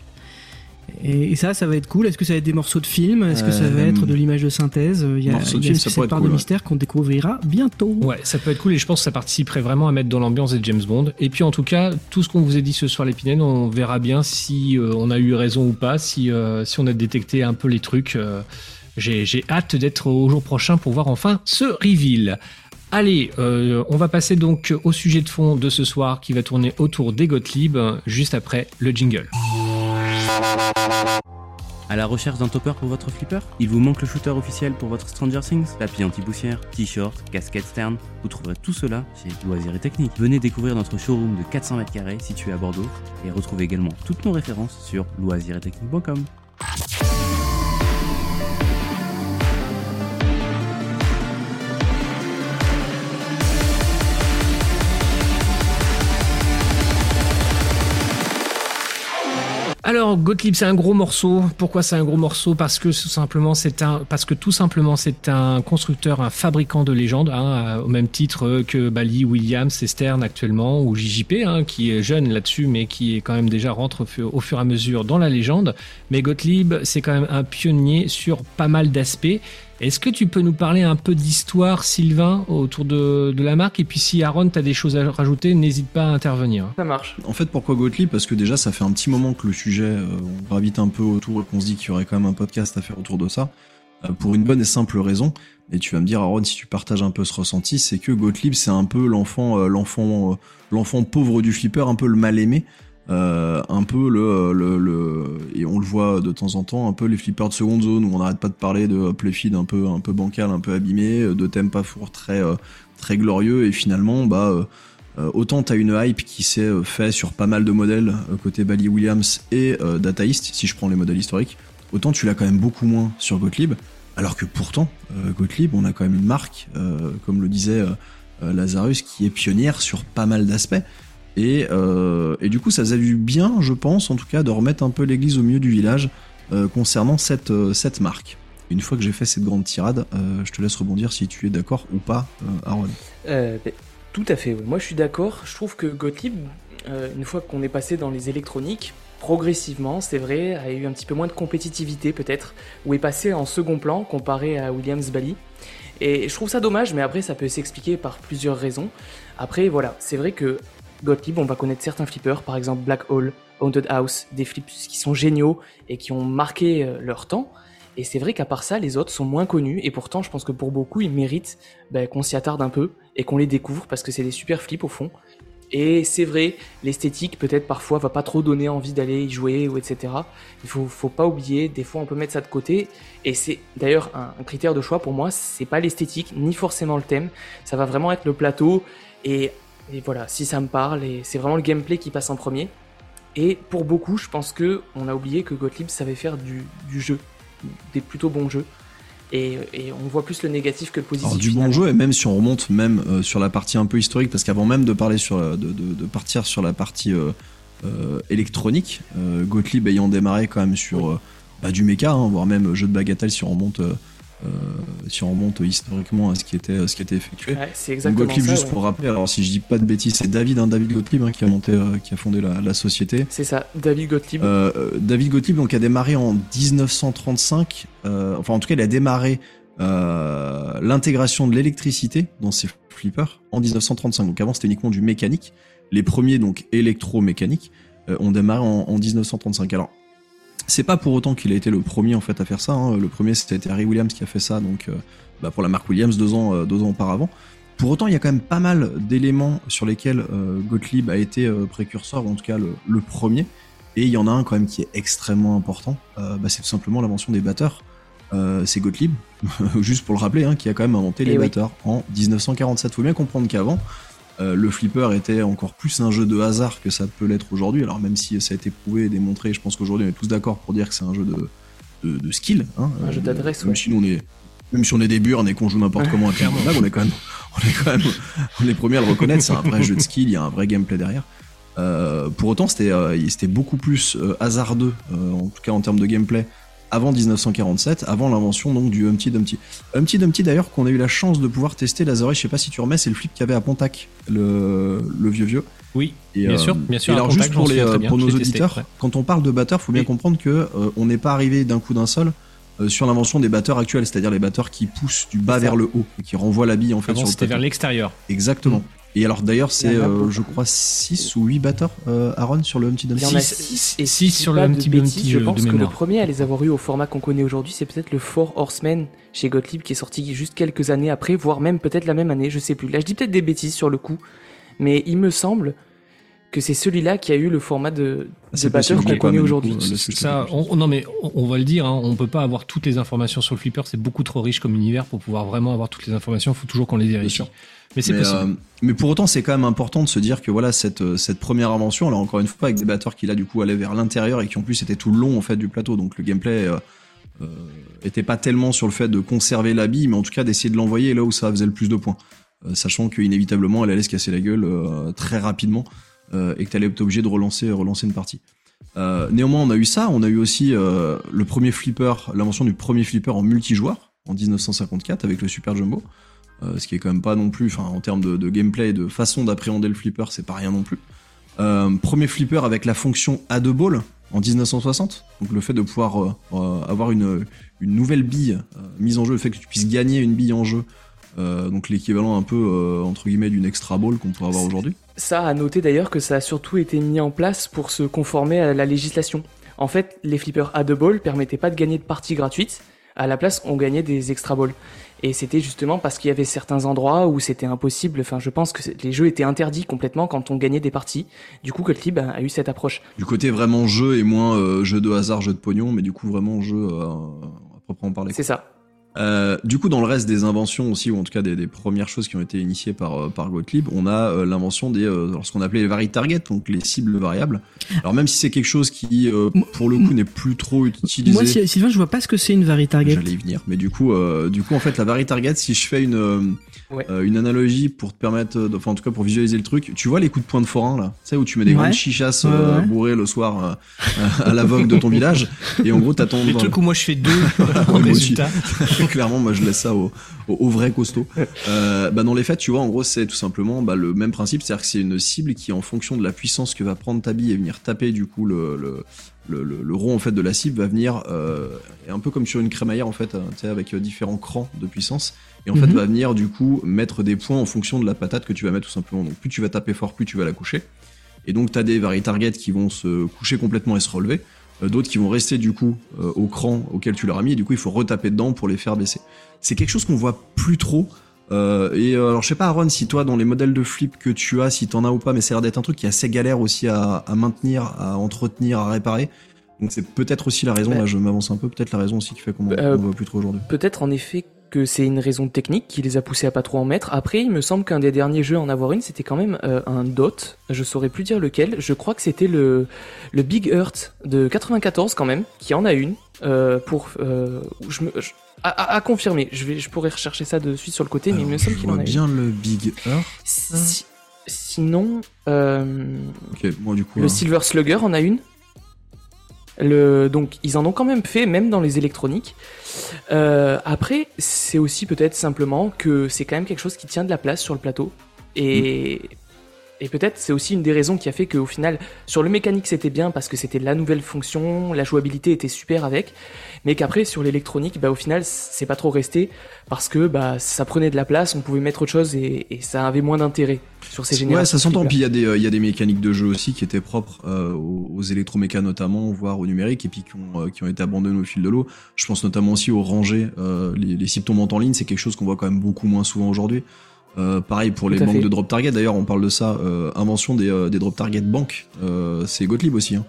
Et, et ça, ça va être cool. Est-ce que ça va être des morceaux de film? Est-ce que ça va Euh, être de l'image de synthèse? Il y a, morceaux de il y a film, ça cette part cool, de ouais. mystère qu'on découvrira bientôt. Ouais, ça peut être cool et je pense que ça participerait vraiment à mettre dans l'ambiance des James Bond. Et puis en tout cas, tout ce qu'on vous a dit ce soir, l'épinène, on verra bien si euh, on a eu raison ou pas, si, euh, si on a détecté un peu les trucs. euh, J'ai j'ai hâte d'être au jour prochain pour voir enfin ce reveal. Allez, euh, on va passer donc au sujet de fond de ce soir qui va tourner autour des Gottlieb, euh, juste après le jingle. À la recherche d'un topper pour votre flipper Il vous manque le shooter officiel pour votre Stranger Things Tapis anti-poussière, t-shirt, casquette stern Vous trouverez tout cela chez Loisirs et Technique. Venez découvrir notre showroom de 400 m2 situé à Bordeaux et retrouvez également toutes nos références sur loisiretechnique.com. Alors Gottlieb, c'est un gros morceau. Pourquoi c'est un gros morceau? Parce que tout simplement c'est un, parce que tout simplement c'est un constructeur, un fabricant de légendes, hein, au même titre que Bally, Williams, actuellement, ou JJP, hein, qui est jeune là-dessus, mais qui est quand même déjà rentre au fur et à mesure dans la légende. Mais Gottlieb, c'est quand même un pionnier sur pas mal d'aspects. Est-ce que tu peux nous parler un peu d'histoire, Sylvain, autour de, de la marque? Et puis si Aaron, tu as des choses à rajouter, n'hésite pas à intervenir. Ça marche. En fait, pourquoi Gottlieb? Parce que déjà, ça fait un petit moment que le sujet, euh, on gravite un peu autour et qu'on se dit qu'il y aurait quand même un podcast à faire autour de ça. Euh, pour une bonne et simple raison. Et tu vas me dire, Aaron, si tu partages un peu ce ressenti, c'est que Gottlieb, c'est un peu l'enfant, euh, l'enfant, euh, l'enfant pauvre du flipper, un peu le mal aimé. Euh, un peu le, le, le- et on le voit de temps en temps un peu les flippers de seconde zone où on n'arrête pas de parler de playfeed un peu un peu bancal un peu abîmé de thèmes pas four très euh, très glorieux. Et finalement bah euh, euh, autant t'as une hype qui s'est euh, fait sur pas mal de modèles euh, côté Bally Williams et euh, si je prends les modèles historiques autant tu l'as quand même beaucoup moins sur Gottlieb. Alors que pourtant euh, Gottlieb on a quand même une marque euh, comme le disait euh, euh, Lazarus qui est pionnière sur pas mal d'aspects et, euh, et du coup, ça faisait du bien, je pense, en tout cas, de remettre un peu l'église au milieu du village euh, concernant cette, euh, cette marque. Une fois que j'ai fait cette grande tirade, je te laisse rebondir si tu es d'accord ou pas, Aaron. Ben, tout à fait, moi je suis d'accord. Je trouve que Gottlieb, une fois qu'on est passé dans les électroniques, progressivement, c'est vrai, a eu un petit peu moins de compétitivité peut-être, ou est passé en second plan comparé à Williams Bally. Et je trouve ça dommage, mais après ça peut s'expliquer par plusieurs raisons. Après voilà, c'est vrai que Gottlieb, on va connaître certains flippers, par exemple Black Hole, Haunted House, des flips qui sont géniaux et qui ont marqué euh, leur temps. Et c'est vrai qu'à part ça, les autres sont moins connus, et pourtant je pense que pour beaucoup, ils méritent ben, qu'on s'y attarde un peu et qu'on les découvre parce que c'est des super flips au fond. Et c'est vrai, l'esthétique peut-être parfois va pas trop donner envie d'aller y jouer ou etc. Il faut, faut pas oublier, des fois on peut mettre ça de côté. Et c'est d'ailleurs un, un critère de choix pour moi, c'est pas l'esthétique ni forcément le thème. Ça va vraiment être le plateau et, et voilà, si ça me parle et c'est vraiment le gameplay qui passe en premier. Et pour beaucoup, je pense que on a oublié que Gottlieb savait faire du, du jeu, des plutôt bons jeux. Et, et on voit plus le négatif que le positif. Alors, du bon jeu, et même si on remonte même euh, sur la partie un peu historique, parce qu'avant même de parler sur la- de, de- de partir sur la partie euh, euh, électronique, Gottlieb ayant démarré quand même sur bah, du méca, hein, voire même jeu de bagatelle si on remonte, euh, si on remonte historiquement à ce qui était, ce qui était effectué. Ouais, c'est exactement Gottlieb, ça. juste ouais. pour rappeler, alors si je dis pas de bêtises, c'est David, hein, David Gottlieb, hein, qui a monté, euh, qui a fondé la, la société. C'est ça, David Gottlieb. Euh, David Gottlieb donc a démarré en 1935. euh, enfin, en tout cas, il a démarré l'intégration de l'électricité dans ses flippers en 1935. Donc avant, c'était uniquement du mécanique. Les premiers donc électromécaniques ont démarré en, en 1935. Alors, c'est pas pour autant qu'il a été le premier en fait à faire ça. hein. Le premier, c'était Harry Williams qui a fait ça. Donc, euh, bah, pour la marque Williams deux ans, euh, deux ans auparavant. Pour autant, il y a quand même pas mal d'éléments sur lesquels euh, Gottlieb a été euh, précurseur, ou en tout cas le, le premier. Et il y en a un quand même qui est extrêmement important. Euh, bah, c'est tout simplement l'invention des batteurs. Euh, c'est Gottlieb, juste pour le rappeler, hein, qui a quand même inventé Eh les oui. batteurs en 1947. Faut bien comprendre qu'avant, euh, le flipper était encore plus un jeu de hasard que ça peut l'être aujourd'hui. Alors même si ça a été prouvé et démontré, je pense qu'aujourd'hui on est tous d'accord pour dire que c'est un jeu de, de, de skill. Hein, Un jeu d'adresse, même ouais. si on est même si on est des burnes et qu'on joue n'importe comment à Clairement, on est quand même, on est quand même, on est les premiers à le reconnaître. C'est un vrai jeu de skill, il y a un vrai gameplay derrière. Euh, pour autant, c'était, euh, c'était beaucoup plus euh, hasardeux, euh, en tout cas en termes de gameplay, avant 1947, avant l'invention donc du Humpty Dumpty. Humpty Dumpty d'ailleurs qu'on a eu la chance de pouvoir tester, Lazarus, je sais pas si tu remets, c'est le flip qu'il y avait à Pontac, le, le vieux vieux. Oui, Et, bien euh, sûr, bien sûr. et alors juste pour, les, euh, bien, pour nos testé, auditeurs, ouais. quand on parle de batteur, faut bien Oui. comprendre que euh, on n'est pas arrivé d'un coup d'un seul euh, sur l'invention des batteurs actuels, c'est-à-dire les batteurs qui poussent du bas vers le haut et qui renvoient la bille en fait Avant, sur le c'était vers l'extérieur. Exactement. Et alors d'ailleurs, c'est euh, je crois 6 ou 8 batteurs euh, Aaron sur le Humpty Il y Dumpty. en a Six- 6 et six si je dis sur le de Humpty Dumpty, Je de pense que le premier à les avoir eu au format qu'on connaît aujourd'hui, c'est peut-être le Four Horsemen chez Gottlieb qui est sorti juste quelques années après, voire même peut-être la même année, je sais plus. Là, je dis peut-être des bêtises sur le coup, mais il me semble que c'est celui-là qui a eu le format de, de C'est batteur qu'on connaît aujourd'hui. euh, Ça, on, non mais on, on va le dire, hein, on peut pas avoir toutes les informations sur le flipper, c'est beaucoup trop riche comme univers pour pouvoir vraiment avoir toutes les informations. Il faut toujours qu'on les vérifie. Sûr. Mais c'est mais, possible. euh, mais pour autant, c'est quand même important de se dire que voilà cette euh, cette première invention, alors encore une fois avec des batteurs qui là du coup allaient vers l'intérieur et qui en plus étaient tout le long en fait du plateau, donc le gameplay euh, était pas tellement sur le fait de conserver la bille, mais en tout cas d'essayer de l'envoyer là où ça faisait le plus de points, sachant qu'inévitablement elle allait se casser la gueule très rapidement et que t'allais être obligé de relancer relancer une partie. Euh, néanmoins, on a eu ça, on a eu aussi euh, le premier flipper, l'invention du premier flipper en multijoueur en 1954 avec le Super Jumbo. Euh, ce qui est quand même pas non plus, enfin en termes de, de gameplay et de façon d'appréhender le flipper, c'est pas rien non plus. Euh, premier flipper avec la fonction add a ball en 1960, donc le fait de pouvoir euh, avoir une, une nouvelle bille mise en jeu, le fait que tu puisses gagner une bille en jeu, donc l'équivalent un peu entre guillemets d'une extra ball qu'on pourrait avoir aujourd'hui. Ça a noté d'ailleurs que ça a surtout été mis en place pour se conformer à la législation. En fait, les flippers à deux balles permettaient pas de gagner de parties gratuites. À la place, on gagnait des extra balls. Et c'était justement parce qu'il y avait certains endroits où c'était impossible. Enfin, je pense que les jeux étaient interdits complètement quand on gagnait des parties. Du coup, Gottlieb a a eu cette approche. Du côté vraiment jeu et moins euh, jeu de hasard, jeu de pognon, mais du coup vraiment jeu euh, à proprement parler. C'est ça. Euh, du coup, dans le reste des inventions aussi, ou en tout cas des, des premières choses qui ont été initiées par, euh, par Gottlieb, on a euh, l'invention des euh, ce qu'on appelait les vari targets, donc les cibles variables. Alors même si c'est quelque chose qui, euh, pour le coup, n'est plus trop utilisé. Moi, Sy- Sylvain, je vois pas ce que c'est une vari target. J'allais y venir, mais du coup, euh, du coup, en fait, la vari target, si je fais une euh, Ouais. euh, une analogie pour te permettre, de- enfin en tout cas pour visualiser le truc, tu vois les coups de poing de forain là, tu sais où tu mets des Ouais. grandes chichasses euh, ouais. bourrées le soir euh, à la vogue de ton village, et en gros t'as ton Les trucs où moi je fais deux en résultat. Clairement, moi je laisse ça au, au, au vrai costaud. Euh, bah, dans les faits, tu vois, en gros, c'est tout simplement bah, le même principe, c'est-à-dire que c'est une cible qui, en fonction de la puissance que va prendre ta bille et venir taper du coup le, le, le, le- le rond en fait de la cible, va venir euh, et un peu comme sur une crémaillère en fait, euh, tu sais, avec euh, différents crans de puissance. Et en fait, Mhm. va venir du coup mettre des points en fonction de la patate que tu vas mettre tout simplement. Donc plus tu vas taper fort, plus tu vas la coucher. Et donc tu as des vari targets qui vont se coucher complètement et se relever. euh, D'autres qui vont rester du coup euh, au cran auquel tu leur as mis et du coup il faut retaper dedans pour les faire baisser. C'est quelque chose qu'on voit plus trop. euh, et euh, alors je sais pas Aaron si toi dans les modèles de flip que tu as si t'en as ou pas mais ça a l'air d'être un truc qui est assez galère aussi à, à maintenir, à entretenir, à réparer. Donc c'est peut-être aussi la raison, Bah. là je m'avance un peu, peut-être la raison aussi qui fait qu'on on euh, voit plus trop aujourd'hui. Peut-être en effet que c'est une raison technique qui les a poussés à pas trop en mettre. Après, il me semble qu'un des derniers jeux à en avoir une, c'était quand même euh, un DOT. Je saurais plus dire lequel. Je crois que c'était le, le Big Earth de 94 quand même, qui en a une. euh, pour, euh, je me, je- à, confirmer. Je, vais, je pourrais rechercher ça de suite sur le côté, mais il me semble qu'il en a une. bien le Big Earth. Si- sinon, du coup. le hein. Silver Slugger en a une. Le, donc ils en ont quand même fait, même dans les électroniques. Euh, après, c'est aussi peut-être simplement que c'est quand même quelque chose qui tient de la place sur le plateau. Et, et peut-être c'est aussi une des raisons qui a fait qu'au final, sur le mécanique c'était bien parce que c'était la nouvelle fonction, la jouabilité était super avec. Mais qu'après sur l'électronique, bah, au final c'est pas trop resté parce que bah, ça prenait de la place, on pouvait mettre autre chose et, et ça avait moins d'intérêt sur ces générations. Ouais, ça s'entend. Puis il y, a des, euh, il y a des mécaniques de jeu aussi qui étaient propres euh, aux, aux électromécas notamment, voire au numérique, et puis qui ont, euh, qui ont été abandonnés au fil de l'eau. Je pense notamment aussi aux rangées, euh, les, les cibles tombantes en ligne, c'est quelque chose qu'on voit quand même beaucoup moins souvent aujourd'hui. Euh, pareil pour les Tout banques fait. de drop target. D'ailleurs, on parle de ça. euh, invention des, euh, des drop target banques. Euh, c'est Gottlieb aussi, hein,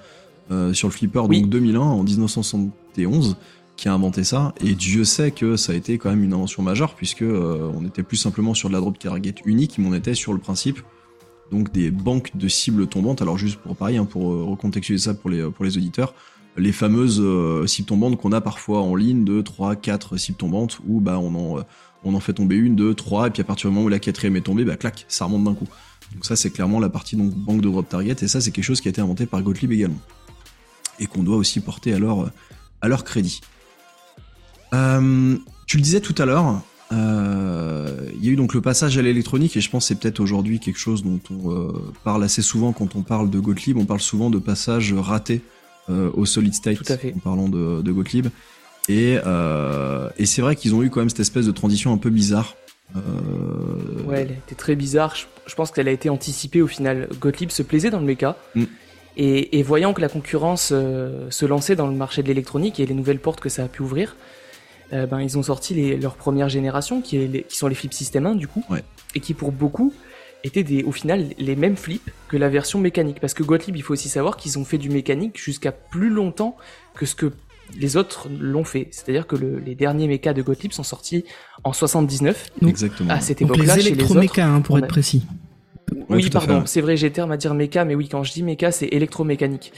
euh, sur le flipper Oui. donc 2001 en 1971 qui a inventé ça. Et Dieu sait que ça a été quand même une invention majeure puisque euh, on était plus simplement sur de la drop target unique, mais on était sur le principe donc des banques de cibles tombantes. Alors juste pour pareil, hein, pour recontextualiser ça pour les, pour les auditeurs, les fameuses euh, cibles tombantes qu'on a parfois en ligne de 3, 4 cibles tombantes où bah, on, en, euh, on en fait tomber une, deux, trois, et puis à partir du moment où la quatrième est tombée, bah clac, ça remonte d'un coup. Donc ça c'est clairement la partie donc banque de drop target, et ça c'est quelque chose qui a été inventé par Gottlieb également. Et qu'on doit aussi porter à leur, à leur crédit. Euh, tu le disais tout à l'heure, euh, il y a eu donc le passage à l'électronique et je pense que c'est peut-être aujourd'hui quelque chose dont on euh, parle assez souvent quand on parle de Gottlieb. On parle souvent de passage raté au solid state Tout à fait. en parlant de, de Gottlieb. Et, euh, et c'est vrai qu'ils ont eu quand même cette espèce de transition un peu bizarre. Euh, Ouais, elle était très bizarre. Je, je pense qu'elle a été anticipée au final. Gottlieb se plaisait dans le méca. Mm. Et, et voyant que la concurrence euh, se lançait dans le marché de l'électronique et les nouvelles portes que ça a pu ouvrir, ben, ils ont sorti les, leur première génération, qui, est les- qui sont les Flip System 1 du coup. Ouais. Et qui pour beaucoup étaient des, au final les mêmes flips que la version mécanique. Parce que Gottlieb, il faut aussi savoir qu'ils ont fait du mécanique jusqu'à plus longtemps que ce que les autres l'ont fait. C'est-à-dire que le- les derniers mechas de Gottlieb sont sortis en 79. Exactement. À cette époque-là, les chez les autres. électromécas, hein, pour être a- précis. Ouais, oui, pardon, c'est vrai, j'ai terme à dire méca, mais oui, quand je dis méca, c'est électromécanique.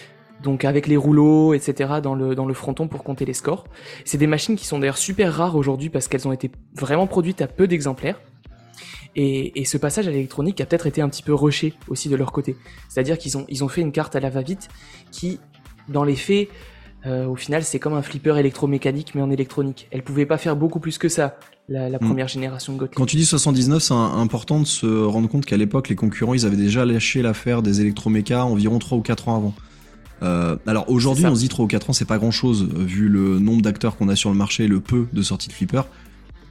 Donc avec les rouleaux, etc. dans le, dans le fronton pour compter les scores. C'est des machines qui sont d'ailleurs super rares aujourd'hui parce qu'elles ont été vraiment produites à peu d'exemplaires. Et, et ce passage à l'électronique a peut-être été un petit peu rushé aussi de leur côté. C'est-à-dire qu'ils ont, ils ont fait une carte à la va-vite qui, dans les faits, euh, au final, c'est comme un flipper électromécanique mais en électronique. Elle pouvait pas faire beaucoup plus que ça, la, la Hmm. première génération de Gottlieb. Quand tu dis 79, c'est important de se rendre compte qu'à l'époque, les concurrents, ils avaient déjà lâché l'affaire des électromécas environ 3 ou 4 ans avant. Euh, alors aujourd'hui, on se dit 3 ou 4 ans, c'est pas grand chose vu le nombre d'acteurs qu'on a sur le marché et le peu de sorties de flipper.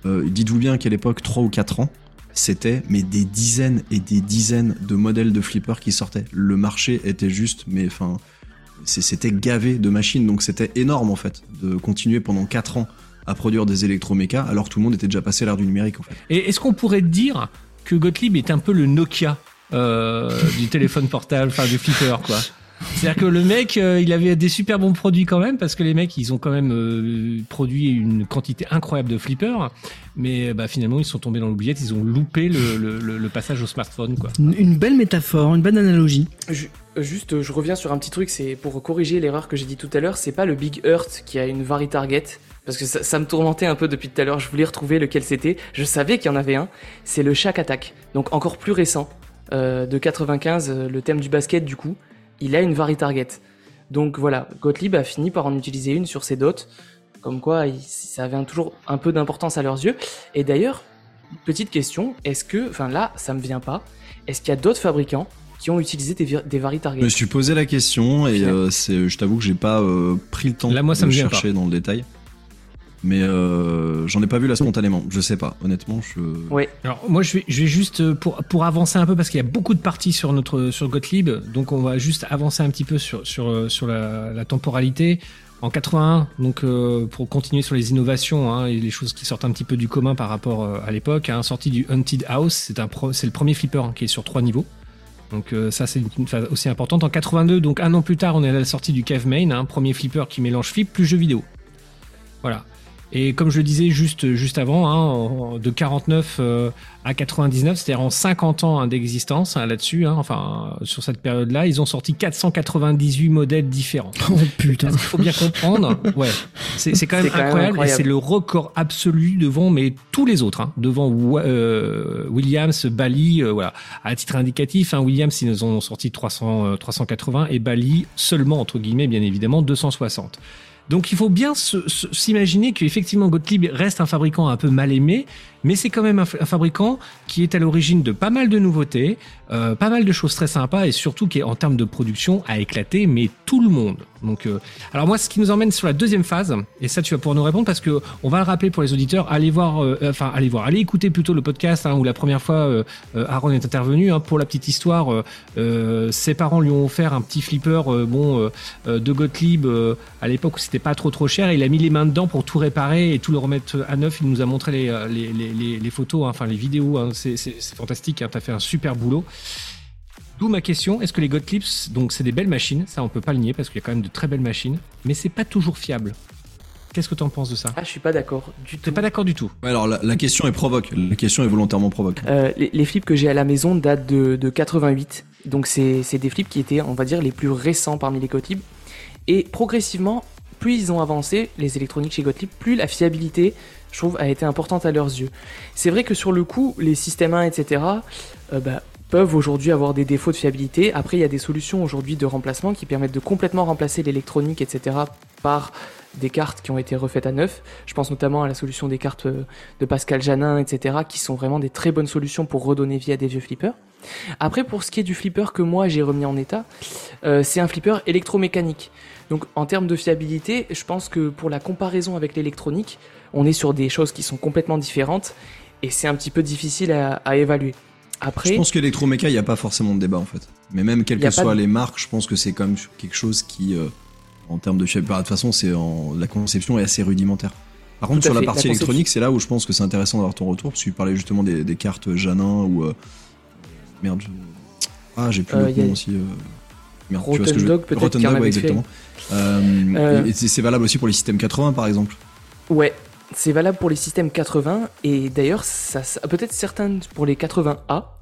Euh, Dites-vous bien qu'à l'époque, 3 ou 4 ans, c'était mais des dizaines et des dizaines de modèles de flippers qui sortaient. Le marché était juste, mais enfin, c'était gavé de machines, donc c'était énorme en fait de continuer pendant 4 ans à produire des électromécas alors que tout le monde était déjà passé à l'ère du numérique en fait. Et est-ce qu'on pourrait dire que Gottlieb est un peu le Nokia euh, du téléphone portable, enfin du flipper, quoi? C'est-à-dire que le mec, euh, il avait des super bons produits quand même, parce que les mecs, ils ont quand même euh, produit une quantité incroyable de flippers, mais bah, finalement, ils sont tombés dans l'oubliette, ils ont loupé le, le- le- le passage au smartphone, quoi. Une, belle métaphore, une bonne analogie. Juste, je reviens sur un petit truc, c'est pour corriger l'erreur que j'ai dit tout à l'heure, c'est pas le Big Earth qui a une vari target, parce que ça, me tourmentait un peu depuis tout à l'heure, je voulais retrouver lequel c'était, je savais qu'il y en avait un, c'est le Shack Attack, donc encore plus récent, euh, de 95, euh, le thème du basket du coup, il a une vari target. Donc voilà, Gottlieb a fini par en utiliser une sur ses dots, comme quoi ça avait toujours un peu d'importance à leurs yeux. Et d'ailleurs, petite question, est-ce que, enfin là, ça me vient pas, est-ce qu'il y a d'autres fabricants qui ont utilisé des, des vari targets Je me suis posé la question et euh, c'est, je t'avoue que j'ai pas euh, pris le temps Là, moi, ça de me chercher dans le détail. Mais euh, j'en ai pas vu là spontanément. Je sais pas, honnêtement. Je... Ouais, Alors moi je vais, je vais juste euh, pour, pour avancer un peu parce qu'il y a beaucoup de parties sur notre sur Gottlieb, donc on va juste avancer un petit peu sur sur euh, sur la, la temporalité. En 81, donc euh, pour continuer sur les innovations hein, et les choses qui sortent un petit peu du commun par rapport euh, à l'époque, hein, sortie du Haunted House, c'est un c'est le premier flipper hein, qui est sur trois niveaux. Donc euh, ça c'est une phase aussi importante. En 82, donc un an plus tard, on est à la sortie du Cave Main, hein, premier flipper qui mélange flip plus jeu vidéo. Voilà. Et comme je le disais juste, juste avant, hein, de 49 euh, à 99, c'est-à-dire en 50 ans hein, d'existence hein, là-dessus, hein, enfin sur cette période-là, ils ont sorti 498 modèles différents. Oh putain. Qu'il faut bien comprendre, ouais, c'est quand même incroyable, et c'est le record absolu devant mais tous les autres, hein, devant euh, Williams, Bally, euh, voilà. À titre indicatif, Williams ils en ont sorti 300, euh, 380 et Bally seulement entre guillemets bien évidemment 260. Donc il faut bien s'imaginer qu'effectivement Gottlieb reste un fabricant un peu mal aimé, mais c'est quand même un, un fabricant qui est à l'origine de pas mal de nouveautés, euh, pas mal de choses très sympas et surtout qui en termes de production a éclaté mais tout le monde. Donc euh, alors moi ce qui nous emmène sur la deuxième phase et ça tu vas pouvoir nous répondre parce que on va le rappeler pour les auditeurs, allez voir, euh, enfin allez voir, allez écouter plutôt le podcast hein, où la première fois euh, euh, Aaron est intervenu hein, pour la petite histoire. euh, euh, ses parents lui ont offert un petit flipper euh, bon euh, euh, de Gottlieb euh, à l'époque où c'était pas trop trop cher. Il a mis les mains dedans pour tout réparer et tout le remettre à neuf. Il nous a montré les, euh, les, les, les, les photos, hein, enfin les vidéos. hein. c'est fantastique. Hein. T'as fait un super boulot. D'où ma question est-ce que les Gottliebs, donc c'est des belles machines, ça on peut pas le nier parce qu'il y a quand même de très belles machines, mais c'est pas toujours fiable. Qu'est-ce que tu en penses de ça? Ah, je suis pas d'accord du tout. T'es pas d'accord du tout? Ouais, alors la, la question est provoque. La question est volontairement provoque. Euh, les, les flips que j'ai à la maison datent de, de 88, donc c'est des flips qui étaient, on va dire, les plus récents parmi les Gottlieb. Et progressivement, plus ils ont avancé, les électroniques chez Gottlieb, plus la fiabilité, je trouve, a été importante à leurs yeux. C'est vrai que sur le coup, les systèmes 1, etc., euh, bah, peuvent aujourd'hui avoir des défauts de fiabilité. Après, il y a des solutions aujourd'hui de remplacement qui permettent de complètement remplacer l'électronique, etc., par des cartes qui ont été refaites à neuf. Je pense notamment à la solution des cartes euh, de Pascal Janin, etc., qui sont vraiment des très bonnes solutions pour redonner vie à des vieux flippers. Après, pour ce qui est du flipper que moi j'ai remis en état, euh, c'est un flipper électromécanique. Donc en termes de fiabilité, je pense que pour la comparaison avec l'électronique, on est sur des choses qui sont complètement différentes et c'est un petit peu difficile à, à évaluer. Après, Je pense qu'électroméca, il n'y a pas forcément de débat en fait. Mais même quelles que soient de- les marques, je pense que c'est quand même quelque chose qui, euh, en termes de fiabilité, de toute façon, c'est en... la conception est assez rudimentaire. Par contre, sur la partie la électronique, c'est là où je pense que c'est intéressant d'avoir ton retour, parce que tu parlais justement des, des cartes Janin ou euh, Merde. je- Ah, j'ai plus Euh, le a- nom aussi. Merde, tu vois ce Rotten que je Dog, peut-être, Rotten Dog, ouais, exactement. Et c'est valable aussi pour les systèmes 80, par exemple. Ouais, c'est valable pour les systèmes 80 et d'ailleurs, ça, ça- peut-être certains pour les 80A.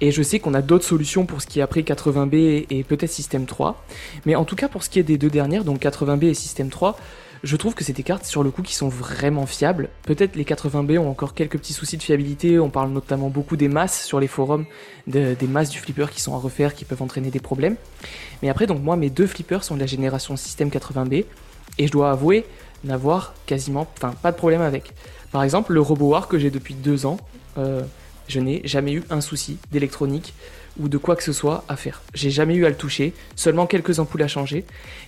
Et je sais qu'on a d'autres solutions pour ce qui est après 80B et peut-être système 3. Mais en tout cas, pour ce qui est des deux dernières, donc 80B et système 3, je trouve que c'est des cartes sur le coup qui sont vraiment fiables. Peut-être les 80B ont encore quelques petits soucis de fiabilité. On parle notamment beaucoup des masses sur les forums, de- des masses du flipper qui sont à refaire, qui peuvent entraîner des problèmes. Mais après, donc moi, mes deux flippers sont de la génération système 80B et je dois avouer n'avoir quasiment, pas de problème avec. Par exemple, le RoboWar que j'ai depuis deux ans, euh, je n'ai jamais eu un souci d'électronique ou de quoi que ce soit à faire. J'ai jamais eu à le toucher, seulement quelques ampoules à changer.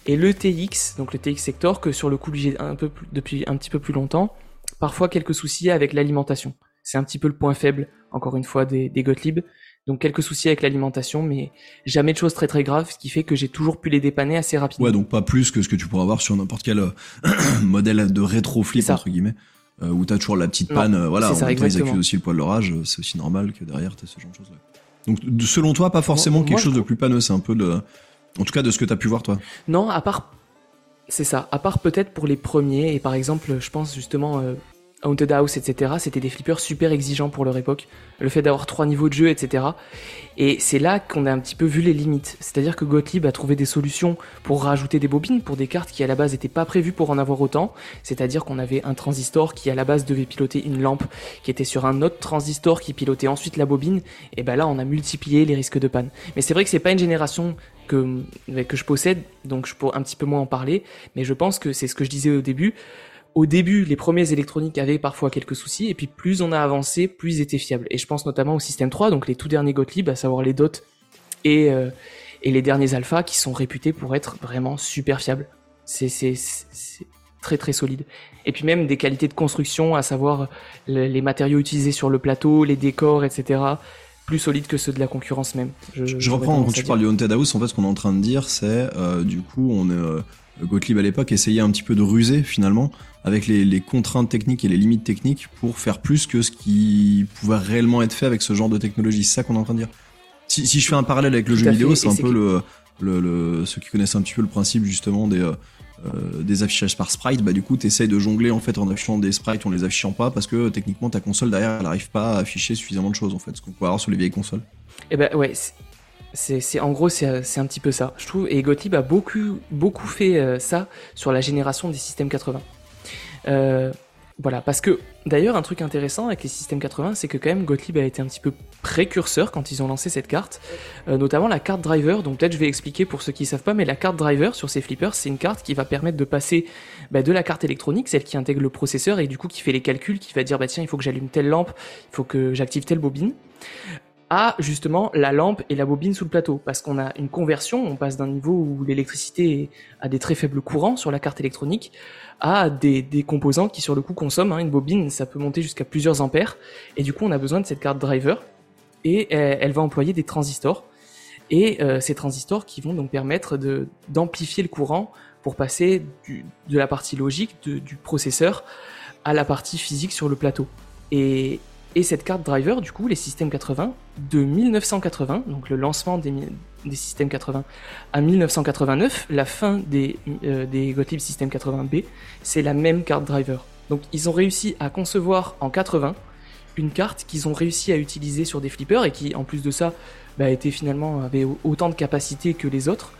Et le TX, donc le TX Sector, que sur le coup j'ai un peu depuis un petit peu plus longtemps, parfois quelques soucis avec l'alimentation. C'est un petit peu le point faible, encore une fois, des, des Gottlieb. Donc quelques soucis avec l'alimentation, mais jamais de choses très très graves, ce qui fait que j'ai toujours pu les dépanner assez rapidement. Ouais, donc pas plus que ce que tu pourras avoir sur n'importe quel euh, modèle de rétro flip, C'est ça. entre guillemets. euh, où t'as toujours la petite Non, panne, euh, voilà, en ça, même temps, ils accusent aussi le poids de l'orage, euh, c'est aussi normal que derrière t'aies ce genre de choses. Donc, selon toi, pas forcément Moi- quelque moi, chose de plus panneux, c'est un peu de, en tout cas de ce que t'as pu voir toi. Non, à part. C'est ça, à part peut-être pour les premiers, et par exemple, je pense justement. euh, Haunted House, etc., c'était des flippers super exigeants pour leur époque. Le fait d'avoir trois niveaux de jeu, etc. Et c'est là qu'on a un petit peu vu les limites. C'est-à-dire que Gottlieb a trouvé des solutions pour rajouter des bobines pour des cartes qui à la base n'étaient pas prévues pour en avoir autant. C'est-à-dire qu'on avait un transistor qui à la base devait piloter une lampe qui était sur un autre transistor qui pilotait ensuite la bobine. Et ben là, on a multiplié les risques de panne. Mais c'est vrai que c'est pas une génération que, que je possède, donc je peux un petit peu moins en parler. Mais je pense que c'est ce que je disais au début. Au début, les premiers électroniques avaient parfois quelques soucis, et puis plus on a avancé, plus ils étaient fiables. Et je pense notamment au système 3, donc les tout derniers Gottlieb, à savoir les DOT et, euh, et les derniers Alpha, qui sont réputés pour être vraiment super fiables. C'est très très solide. Et puis même des qualités de construction, à savoir le- les matériaux utilisés sur le plateau, les décors, etc., plus solides que ceux de la concurrence même. Je, reprends, quand tu parles du Haunted House, en fait, ce qu'on est en train de dire, c'est, euh, du coup, on est, euh, Gottlieb à l'époque essayait un petit peu de ruser, finalement, avec les, les contraintes techniques et les limites techniques pour faire plus que ce qui pouvait réellement être fait avec ce genre de technologie. C'est ça qu'on est en train de dire. Si, si je fais un parallèle avec le Tout jeu vidéo, c'est un peu le, le, le- ceux qui connaissent un petit peu le principe, justement, des, euh, euh, des affichages par sprite, bah du coup t'essayes de jongler en fait en affichant des sprites ou en les affichant pas parce que techniquement ta console derrière elle arrive pas à afficher suffisamment de choses en fait, ce qu'on peut avoir sur les vieilles consoles. Eh ben ouais, c'est- en gros c'est un petit peu ça, je trouve. Et Gottlieb a beaucoup beaucoup fait euh, ça sur la génération des systèmes 80. Euh, voilà, parce que d'ailleurs un truc intéressant avec les systèmes 80, c'est que quand même Gottlieb a été un petit peu précurseur quand ils ont lancé cette carte, euh, notamment la carte driver. Donc peut-être je vais expliquer pour ceux qui savent pas, mais la carte driver sur ces flippers, c'est une carte qui va permettre de passer bah, de la carte électronique, celle qui intègre le processeur et du coup qui fait les calculs, qui va dire bah tiens il faut que j'allume telle lampe, il faut que j'active telle bobine à justement la lampe et la bobine sous le plateau. Parce qu'on a une conversion, on passe d'un niveau où l'électricité a des très faibles courants sur la carte électronique à des, des composants qui sur le coup consomment. hein. Une bobine, ça peut monter jusqu'à plusieurs ampères. Et du coup, on a besoin de cette carte driver. Et euh, elle va employer des transistors. Et euh, ces transistors qui vont donc permettre d'amplifier le courant pour passer de la partie logique du processeur à la partie physique sur le plateau. Et, et cette carte driver, du coup, les systèmes 80, de 1980, donc le lancement des, des systèmes 80, à 1989, la fin des, euh, des Gottlieb System 80B, c'est la même carte driver. Donc ils ont réussi à concevoir en 80 une carte qu'ils ont réussi à utiliser sur des flippers et qui, en plus de ça, bah, finalement avait au- autant de capacité que les autres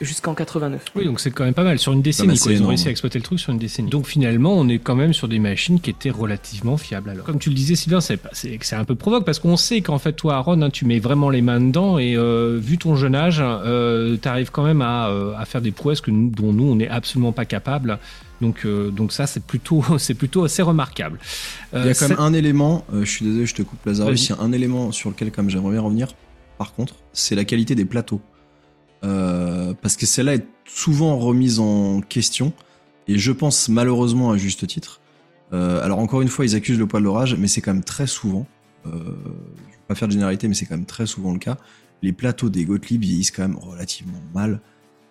jusqu'en 89. Oui, donc c'est quand même pas mal. Sur une décennie, quoi. Ils ont réussi à exploiter le truc sur une décennie. Donc finalement, on est quand même sur des machines qui étaient relativement fiables. Alors, comme tu le disais, Sylvain, c'est un peu provoque parce qu'on sait qu'en fait, toi, Aaron, hein, tu mets vraiment les mains dedans et euh, vu ton jeune âge, euh, tu arrives quand même à, euh, à faire des prouesses que nous, dont nous, on n'est absolument pas capable. Donc, euh, donc ça, c'est plutôt, c'est plutôt assez remarquable. Il y a quand même un élément, euh, je suis désolé, je te coupe Lazarus, il y a un élément sur lequel comme j'aimerais bien revenir, par contre, c'est la qualité des plateaux. Euh, parce que celle-là est souvent remise en question, et je pense malheureusement à juste titre. Euh, alors encore une fois, ils accusent le poids de l'orage, mais c'est quand même très souvent, euh, je vais pas faire de généralité, mais c'est quand même très souvent le cas, les plateaux des Gottlieb vieillissent quand même relativement mal,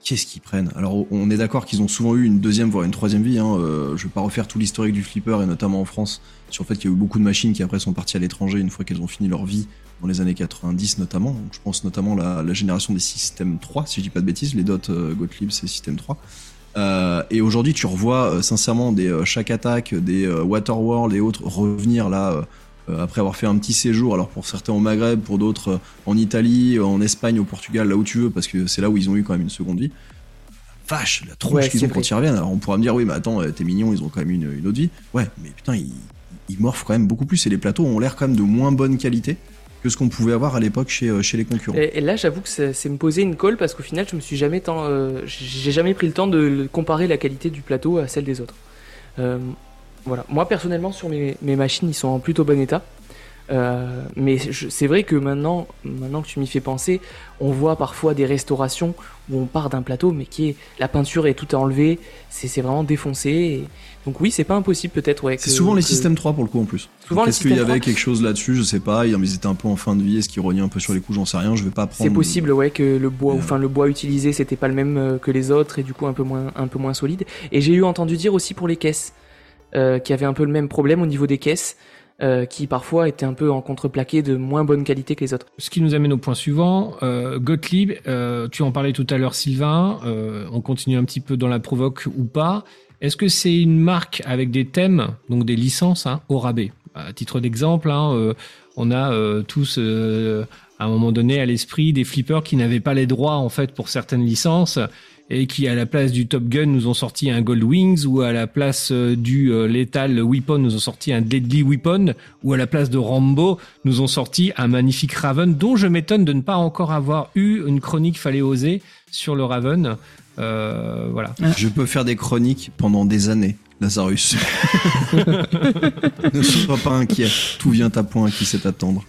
qu'est-ce qu'ils prennent? Alors, on est d'accord qu'ils ont souvent eu une deuxième, voire une troisième vie. Hein. Euh, je vais pas refaire tout l'historique du flipper, et notamment en France, sur le fait qu'il y a eu beaucoup de machines qui après sont parties à l'étranger une fois qu'elles ont fini leur vie, dans les années 90 notamment. Je pense notamment à la, génération des systèmes 3, si je dis pas de bêtises, les DOT euh, Gottlieb, c'est système 3. Euh, et aujourd'hui, tu revois euh, sincèrement des Shack Attack, des Waterworld et autres revenir là après avoir fait un petit séjour. Alors pour certains au Maghreb, pour d'autres euh, en Italie, euh, en Espagne, au Portugal, là où tu veux, parce que c'est là où ils ont eu quand même une seconde vie. Vache, la tronche Ouais, qu'ils ont quand vrai. ils reviennent. Alors on pourra me dire, oui, mais attends, euh, t'es mignon, ils ont quand même une, une autre vie. Ouais, mais putain, ils, ils morphent quand même beaucoup plus et les plateaux ont l'air quand même de moins bonne qualité que ce qu'on pouvait avoir à l'époque chez, euh, chez les concurrents. Et, et là, j'avoue que c'est me poser une colle parce qu'au final, je me suis jamais tant, euh, j'ai jamais pris le temps de comparer la qualité du plateau à celle des autres. Euh, voilà. Moi, personnellement, sur mes, mes machines, ils sont en plutôt bon état. Euh, mais c'est vrai que maintenant, maintenant que tu m'y fais penser, on voit parfois des restaurations où on part d'un plateau, mais qui est la peinture est tout enlevée, c'est c'est vraiment défoncé. et- donc oui, c'est pas impossible peut-être. Ouais, C'est que- souvent les systèmes 3 pour le coup en plus. Est-ce qu'il y avait 3. quelque chose là-dessus? Je sais pas. Ils étaient un peu en fin de vie. Est-ce qu'ils rognaient un peu sur les coups? J'en sais rien. Je vais pas prendre. C'est possible, ouais, que le bois, enfin le bois utilisé, c'était pas le même euh, que les autres et du coup un peu moins, un peu moins solide. Et j'ai eu entendu dire aussi pour les caisses, euh, qu'il y avait un peu le même problème au niveau des caisses, euh, qui parfois étaient un peu en contreplaqué de moins bonne qualité que les autres. Ce qui nous amène au point suivant. Euh, Gottlieb, euh, tu en parlais tout à l'heure, Sylvain. On continue un petit peu dans la provoque ou pas. Est-ce que c'est une marque avec des thèmes, donc des licences, hein, au rabais? À titre d'exemple, hein, on a tous, à un moment donné, à l'esprit des flippers qui n'avaient pas les droits en fait pour certaines licences et qui, à la place du Top Gun, nous ont sorti un Gold Wings, ou à la place euh, du euh, Lethal Weapon, nous ont sorti un Deadly Weapon, ou à la place de Rambo, nous ont sorti un magnifique Raven, dont je m'étonne de ne pas encore avoir eu une chronique fallait oser sur le Raven. Euh, voilà. Je peux faire des chroniques pendant des années, Lazarus. ne sois pas inquiet. Tout vient à point qui sait attendre.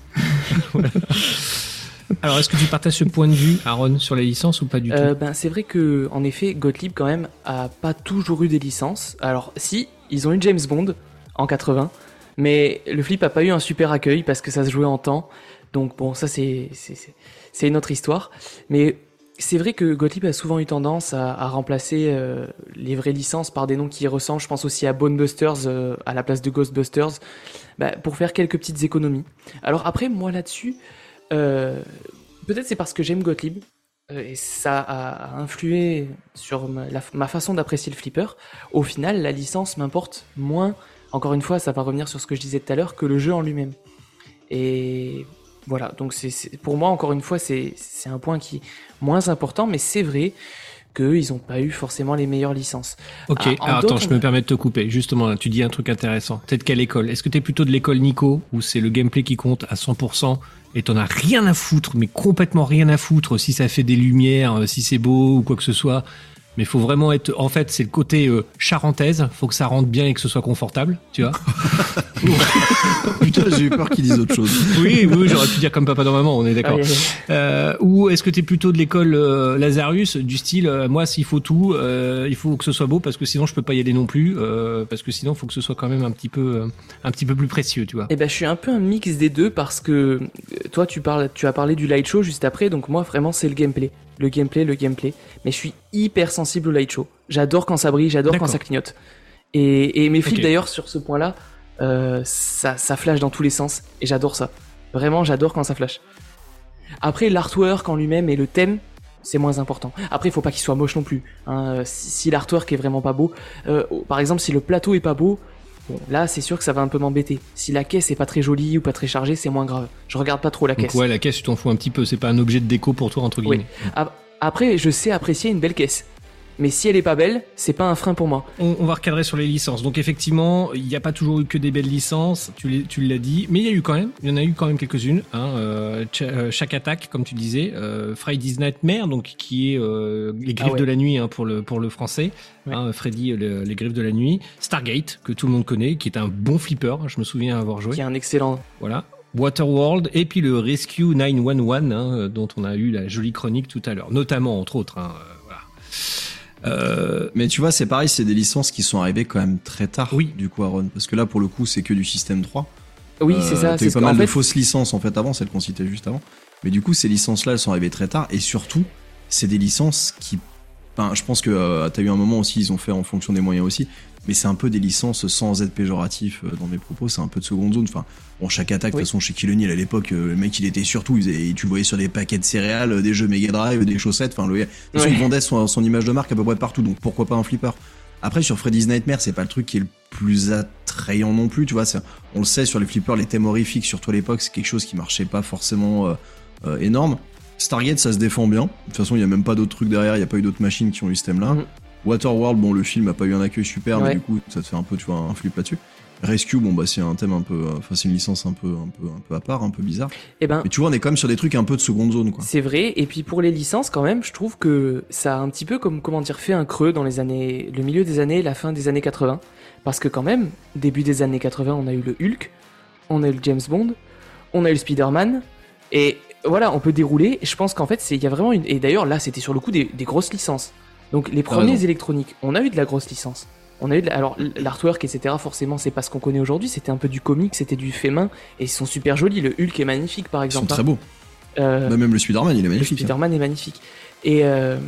Alors, est-ce que tu partages ce point de vue, Aaron, sur les licences ou pas du Euh, tout ben, c'est vrai que, en effet, Gottlieb quand même a pas toujours eu des licences. Alors, si, ils ont eu James Bond en 80, mais le flip a pas eu un super accueil parce que ça se jouait en temps. Donc bon, ça c'est c'est- une autre histoire. Mais c'est vrai que Gottlieb a souvent eu tendance à, à remplacer euh, les vraies licences par des noms qui y ressemblent. Je pense aussi à Bonebusters euh, à la place de Ghostbusters, bah, pour faire quelques petites économies. Alors après, moi là-dessus, peut-être c'est parce que j'aime Gottlieb, euh, et ça a influé sur ma, façon d'apprécier le flipper. Au final, la licence m'importe moins, encore une fois, ça va revenir sur ce que je disais tout à l'heure, que le jeu en lui-même. Et voilà, donc pour moi, encore une fois, c'est un point qui est moins important, mais c'est vrai qu'ils n'ont pas eu forcément les meilleures licences. Ok, Ah, alors attends, je me permets de te couper. Justement, là, tu dis un truc intéressant. Peut-être quelle école? Est-ce que t'es plutôt de l'école Nico, où c'est le gameplay qui compte à 100% et t'en as rien à foutre, mais complètement rien à foutre si ça fait des lumières, euh, si c'est beau ou quoi que ce soit? Mais faut vraiment être. En fait, c'est le côté euh, charentaise. Faut que ça rentre bien et que ce soit confortable, tu vois. Putain, j'ai eu peur qu'ils disent autre chose. oui, oui, j'aurais pu dire comme papa dans maman. On est d'accord. Ah, oui, oui. Euh, ou est-ce que tu es plutôt de l'école euh, Lazarus, du style, euh, moi, s'il faut tout, euh, il faut que ce soit beau parce que sinon je peux pas y aller non plus, euh, parce que sinon il faut que ce soit quand même un petit peu, euh, un petit peu plus précieux, tu vois. Eh ben, je suis un peu un mix des deux parce que toi, tu parles, tu as parlé du light show juste après, donc moi, vraiment, c'est le gameplay. Le gameplay, le gameplay. Mais je suis hyper sensible au light show. J'adore quand ça brille, j'adore quand ça clignote. Et, et mes Ok. d'ailleurs, sur ce point-là, euh, ça, ça flash dans tous les sens. Et j'adore ça. Vraiment, j'adore quand ça flash. Après, l'artwork en lui-même et le thème, c'est moins important. Après, il faut pas qu'il soit moche non plus. hein. Si, si l'artwork est vraiment pas beau, euh, par exemple, si le plateau est pas beau, bon, là, c'est sûr que ça va un peu m'embêter. Si la caisse est pas très jolie ou pas très chargée, c'est moins grave. Je regarde pas trop la Donc caisse. ouais, la caisse, tu t'en fous un petit peu, c'est pas un objet de déco pour toi entre guillemets. Ap- Après, je sais apprécier une belle caisse. Mais si elle est pas belle, c'est pas un frein pour moi. On, on va recadrer sur les licences. Donc effectivement, il n'y a pas toujours eu que des belles licences, tu l'as- dit, mais il y a eu quand même, il y en a eu quand même quelques-unes. Hein, euh, euh, chaque attaque, comme tu disais, euh, Friday's Nightmare, donc qui est euh, les griffes Ah ouais. de la nuit hein, pour le pour le français. Ouais. Hein, Freddy, le- les griffes de la nuit. Stargate, que tout le monde connaît, qui est un bon flipper. hein, je me souviens avoir joué. Qui est un excellent. Voilà. Waterworld et puis le Rescue 911 hein, dont on a eu la jolie chronique tout à l'heure, notamment entre autres. Hein, euh, voilà. Euh, Mais tu vois, c'est pareil, c'est des licences qui sont arrivées quand même très tard. Oui. Du coup, Aaron. Parce que là, pour le coup, c'est que du système 3. Oui, Euh, c'est ça. C'est pas mal de fait, fausses licences en fait avant, celles qu'on citait juste avant. Mais du coup, ces licences-là, elles sont arrivées très tard. Et surtout, c'est des licences qui Enfin, je pense que euh, t'as eu un moment aussi, ils ont fait en fonction des moyens aussi. Mais c'est un peu des licences sans être péjoratif euh, dans mes propos, c'est un peu de seconde zone. Enfin, bon, chaque attaque, de Oui. toute façon, chez Kill O'Neil, à l'époque, euh, le mec, il était surtout, il faisait- tu le voyais sur des paquets de céréales, euh, des jeux Mega Drive, des chaussettes. Enfin, le, de toute façon, Ouais. il vendait son, son image de marque à peu près partout, donc pourquoi pas un flipper? Après, sur Freddy's Nightmare, c'est pas le truc qui est le plus attrayant non plus, tu vois. On le sait, sur les flippers, les thèmes horrifiques, surtout à l'époque, c'est quelque chose qui marchait pas forcément euh, euh, énorme. Stargate, ça se défend bien. De toute façon, il y a même pas d'autres trucs derrière, il y a pas eu d'autres machines qui ont eu ce thème-là. Mhm. Waterworld, bon, le film a pas eu un accueil super, mais du coup, ça te fait un peu, tu vois, un flip là-dessus. Rescue, bon, bah, c'est un thème un peu, euh, enfin, c'est une licence un peu, un peu, un peu à part, un peu bizarre. Eh ben, Mais tu vois, on est quand même sur des trucs un peu de seconde zone, quoi. C'est vrai, et puis pour les licences quand même, je trouve que ça a un petit peu comme comment dire fait un creux dans les années, le milieu des années, la fin des années 80, parce que quand même, début des années 80, on a eu le Hulk, on a eu le James Bond, on a eu le Spider-Man, et voilà, on peut dérouler. Et je pense qu'en fait, c'est il y a vraiment une, et d'ailleurs là, c'était sur le coup des, des grosses licences. Donc les premiers électroniques, on a eu de la grosse licence. On a eu de la- alors l'artwork etc. Forcément, c'est pas ce qu'on connaît aujourd'hui. C'était un peu du comique, c'était du fait main, et ils sont super jolis. Le Hulk est magnifique par Ils sont exemple. très beaux. hein. Euh, Bah, même le Spider-Man, il est le magnifique. hein. Spider-Man est magnifique. Et, euh,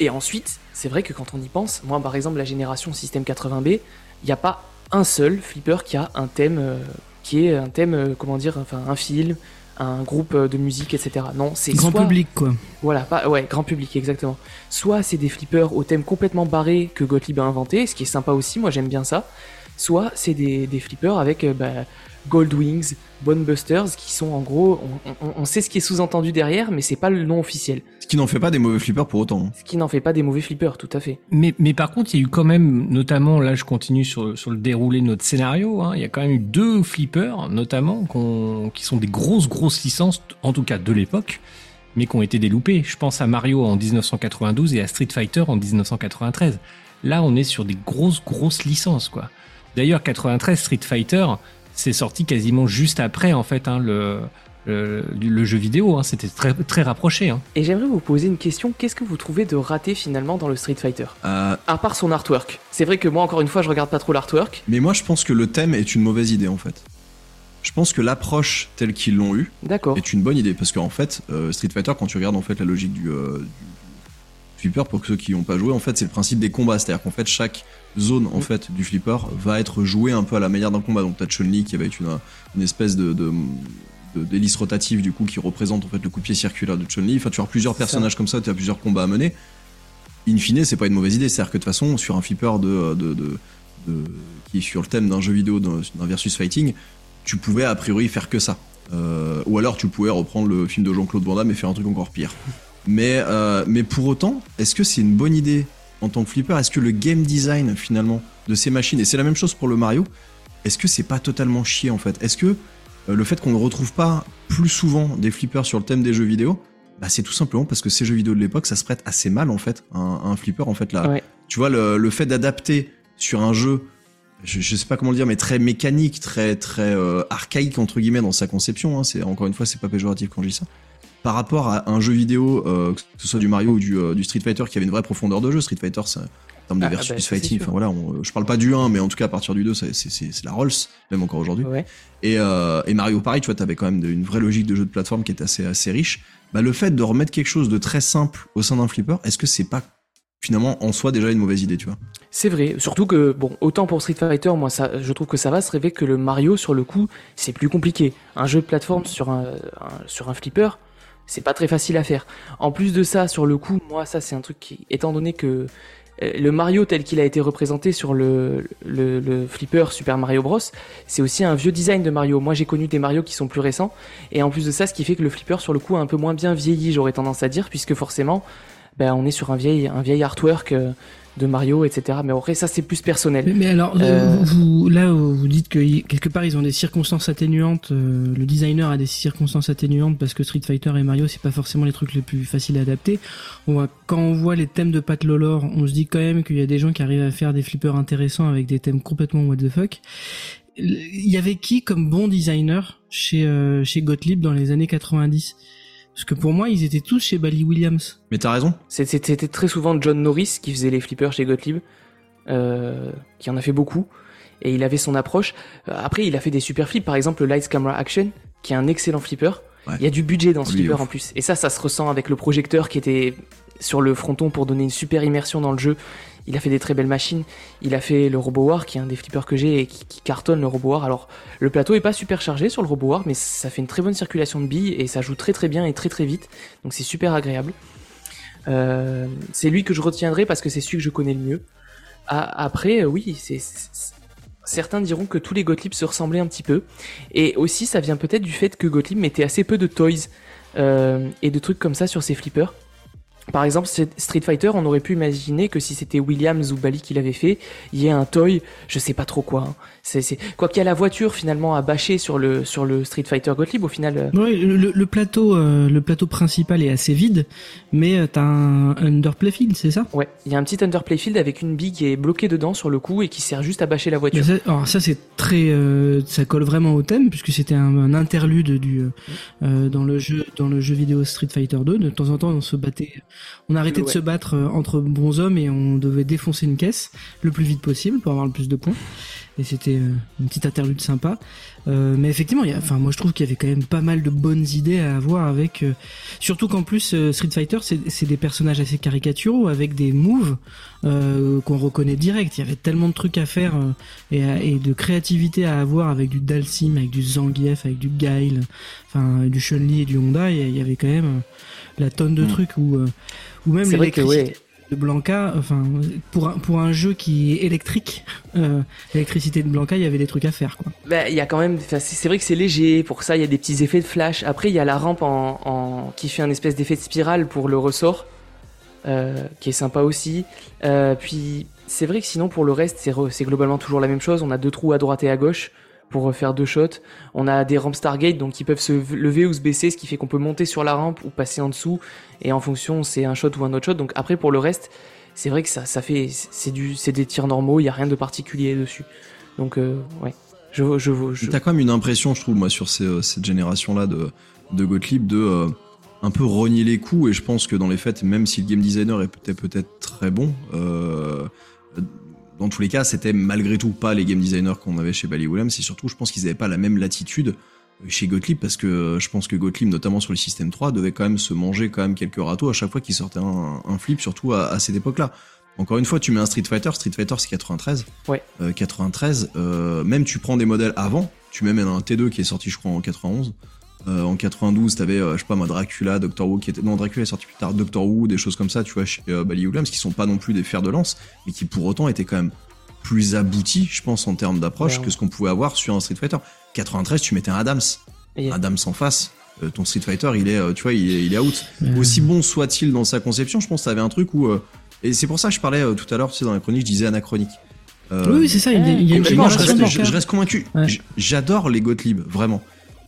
et ensuite, c'est vrai que quand on y pense, moi par exemple, la génération Système 80B, il n'y a pas un seul flipper qui a un thème euh, qui est un thème, comment dire, enfin un film, un groupe euh, de musique, etc. Non, c'est Grand soit- public, quoi. Voilà, pas, ouais, grand public, exactement. Soit c'est des flippers au thème complètement barré que Gottlieb a inventé, ce qui est sympa aussi, moi j'aime bien ça. Soit c'est des, des flippers avec euh, bah, Gold Wings, Bone Busters, qui sont en gros, on, on- on sait ce qui est sous-entendu derrière, mais c'est pas le nom officiel. Ce qui n'en fait pas des mauvais flippers pour autant. Ce qui n'en fait pas des mauvais flippers, tout à fait. Mais, mais par contre, il y a eu quand même, notamment, là je continue sur, sur le déroulé de notre scénario, hein, il y a quand même eu deux flippers, notamment, qui sont des grosses, grosses licences, en tout cas de l'époque, mais qui ont été déloupées. Je pense à Mario en 1992 et à Street Fighter en 1993. Là, on est sur des grosses, grosses licences, quoi. D'ailleurs, 93 Street Fighter, c'est sorti quasiment juste après, en fait, hein, le, le, le jeu vidéo. hein. C'était très, très rapproché. Hein. Et j'aimerais vous poser une question, qu'est-ce que vous trouvez de raté finalement dans le Street Fighter? Euh, À part son artwork. C'est vrai que moi, encore une fois, je regarde pas trop l'artwork. mais moi, je pense que le thème est une mauvaise idée, en fait. Je pense que l'approche telle qu'ils l'ont eue est une bonne idée parce qu'en fait euh, Street Fighter quand tu regardes en fait la logique du, euh, du flipper pour ceux qui n'ont pas joué en fait c'est le principe des combats. C'est à dire qu'en fait chaque zone en fait du flipper va être jouée un peu à la manière d'un combat. Donc t'as Chun-Li qui va être une, une espèce de, de d'hélice rotative du coup qui représente en fait le coup de pied circulaire de Chun-Li. Enfin tu as plusieurs ça. personnages comme ça tu as plusieurs combats à mener. In fine c'est pas une mauvaise idée. C'est à dire que de toute façon sur un flipper de, de, de- de- qui est sur le thème d'un jeu vidéo d'un d'un versus fighting tu pouvais a priori faire que ça. Euh, ou alors tu pouvais reprendre le film de Jean-Claude Van Damme et faire un truc encore pire. Mais, euh, mais pour autant, est-ce que c'est une bonne idée en tant que flipper? Est-ce que le game design finalement de ces machines, et c'est la même chose pour le Mario, est-ce que c'est pas totalement chier en fait? Est-ce que euh, le fait qu'on ne retrouve pas plus souvent des flippers sur le thème des jeux vidéo, bah, c'est tout simplement parce que ces jeux vidéo de l'époque, ça se prête assez mal en fait à un, à un flipper en fait là. Ouais. Tu vois le, le fait d'adapter sur un jeu je, je sais pas comment le dire, mais très mécanique, très très euh, archaïque entre guillemets dans sa conception. Hein, c'est encore une fois, c'est pas péjoratif quand je dis ça. Par rapport à un jeu vidéo, euh, que ce soit du Mario ou du, euh, du Street Fighter, qui avait une vraie profondeur de jeu. Street Fighter, c'est en termes de Ah, versus bah, ça, fighting. Enfin voilà, on- je parle pas du 1, mais en tout cas à partir du 2, c'est la Rolls, même encore aujourd'hui. Ouais. Et, euh, et Mario pareil, tu vois, t'avais quand même de- une vraie logique de jeu de plateforme qui était assez, assez riche. Bah, le fait de remettre quelque chose de très simple au sein d'un flipper, est-ce que c'est pas finalement en soi déjà une mauvaise idée, tu vois? C'est vrai, surtout que, bon, autant pour Street Fighter, moi, ça, je trouve que ça va se rêver que le Mario, sur le coup, c'est plus compliqué. Un jeu de plateforme sur un, un- sur un flipper, c'est pas très facile à faire. En plus de ça, sur le coup, moi, ça, c'est un truc qui, étant donné que euh, le Mario tel qu'il a été représenté sur le, le, flipper Super Mario Bros, c'est aussi un vieux design de Mario. Moi, j'ai connu des Mario qui sont plus récents, et en plus de ça, ce qui fait que le flipper, sur le coup, a un peu moins bien vieilli, j'aurais tendance à dire, puisque forcément, ben, on est sur un vieil, un vieil artwork euh, de Mario, etc. Mais après, ça, c'est plus personnel. Mais, mais alors, euh, vous, là, vous dites que quelque part ils ont des circonstances atténuantes. euh, le designer a des circonstances atténuantes parce que Street Fighter et Mario, c'est pas forcément les trucs les plus faciles à adapter. On voit, quand on voit les thèmes de Pat Lolor, on se dit quand même qu'il y a des gens qui arrivent à faire des flippers intéressants avec des thèmes complètement what the fuck. Il y avait qui comme bon designer chez euh, chez Gottlieb dans les années 90 Parce que pour moi, ils étaient tous chez Bally Williams. Mais t'as raison. C'était très souvent John Norris qui faisait les flippers chez Gottlieb, euh, qui en a fait beaucoup, et il avait son approche. Euh, Après, il a fait des super flips, par exemple le Lights Camera Action, qui est un excellent flipper. Ouais. Il y a du budget dans ce est flipper en plus, et ça, ça se ressent avec le projecteur qui était sur le fronton pour donner une super immersion dans le jeu. Il a fait des très belles machines. Il a fait le RoboWar, qui est un des flippers que j'ai et qui, cartonne le RoboWar. Alors, le plateau est pas super chargé sur le RoboWar, mais ça fait une très bonne circulation de billes et ça joue très très bien et très très vite. Donc c'est super agréable. Euh, c'est lui que je retiendrai parce que c'est celui que je connais le mieux. A- après, euh, oui, c'est- certains diront que tous les Gottlieb se ressemblaient un petit peu. Et aussi, ça vient peut-être du fait que Gottlieb mettait assez peu de toys euh, et de trucs comme ça sur ses flippers. Par exemple, Street Fighter, on aurait pu imaginer que si c'était Williams ou Bali qui l'avait fait, il y ait un toy, je sais pas trop quoi. hein. C'est, c'est... Quoi qu'il y a la voiture finalement à bâcher sur le, sur le Street Fighter Gottlieb, au final, euh, Ouais, le, le- plateau, euh, le plateau principal est assez vide, mais euh, t'as un underplay field, c'est ça? Ouais, il y a un petit underplay field avec une bille qui est bloquée dedans sur le coup et qui sert juste à bâcher la voiture. ça, alors ça c'est très, euh, ça colle vraiment au thème puisque c'était un, un interlude du euh, euh, dans le jeu, dans le jeu vidéo Street Fighter 2. De temps en temps, on se battait, on arrêtait de se battre entre bons hommes et on devait défoncer une caisse le plus vite possible pour avoir le plus de points. Et c'était euh, une petite interlude sympa. Euh, mais effectivement, il y a, enfin moi je trouve qu'il y avait quand même pas mal de bonnes idées à avoir avec, euh, surtout qu'en plus euh, Street Fighter c'est des personnages assez caricaturaux avec des moves qu'on reconnaît direct. Il y avait tellement de trucs à faire et, à- et de créativité à avoir avec du Dalsim, avec du Zangief, avec du Guile, enfin du Chun-Li et du Honda. Il y- avait quand même la tonne de Mm. trucs où, ou même C'est de Blanca. Enfin pour un, jeu qui est électrique, euh, l'électricité de Blanca, il y avait des trucs à faire quoi. Bah, y a quand même, c'est vrai que c'est léger. Pour ça, il y a des petits effets de flash. Après, il y a la rampe en, qui fait un espèce d'effet de spirale pour le ressort, euh, qui est sympa aussi. Euh, puis, c'est vrai que sinon, pour le reste, c'est re- c'est globalement toujours la même chose. On a deux trous à droite et à gauche pour faire deux shots. On a des rampes Stargate, donc qui peuvent se lever ou se baisser, ce qui fait qu'on peut monter sur la rampe ou passer en dessous. Et en fonction, c'est un shot ou un autre shot. Donc après, pour le reste, c'est vrai que ça, ça fait, c'est du, c'est des tirs normaux. Il y a rien de particulier dessus. Donc euh, ouais, je, je, je, T'as quand même une impression, je trouve, moi, sur euh, cette génération-là de, de Gottlieb, de euh, un peu renier les coups. Et je pense que dans les faits, même si le game designer était peut-être très bon, euh, dans tous les cas, c'était malgré tout pas les game designers qu'on avait chez Bally Williams. Et surtout, je pense qu'ils n'avaient pas la même latitude chez Gottlieb parce que euh, je pense que Gottlieb, notamment sur le système 3, devait quand même se manger quand même quelques râteaux à chaque fois qu'il sortait un, un flip, surtout à, à cette époque-là. Encore une fois, tu mets un Street Fighter, Street Fighter c'est 93. Ouais. Euh, 93, euh, même tu prends des modèles avant, tu mets même un T2 qui est sorti je crois en 91. Euh, en 92, t'avais, euh, je sais pas moi, Dracula, Doctor Who qui était. Non, Dracula est sorti plus tard, Doctor Who, des choses comme ça, tu vois, chez euh, Bally Williams, qui sont pas non plus des fers de lance, mais qui pour autant étaient quand même plus aboutis, je pense, en termes d'approche Ouais. que ce qu'on pouvait avoir sur un Street Fighter. 93, tu mettais un Adams. Et- Adams en face, euh, ton Street Fighter, il est, euh, tu vois, il est, il est out. Aussi bon soit-il dans sa conception, je pense que t'avais un truc où. et c'est pour ça que je parlais tout à l'heure, tu sais, dans la chronique, je disais anachronique. Oui, c'est ça. Il y a, il y a une je, reste, je- je reste convaincu. Ouais. J'adore les Gottlieb, vraiment.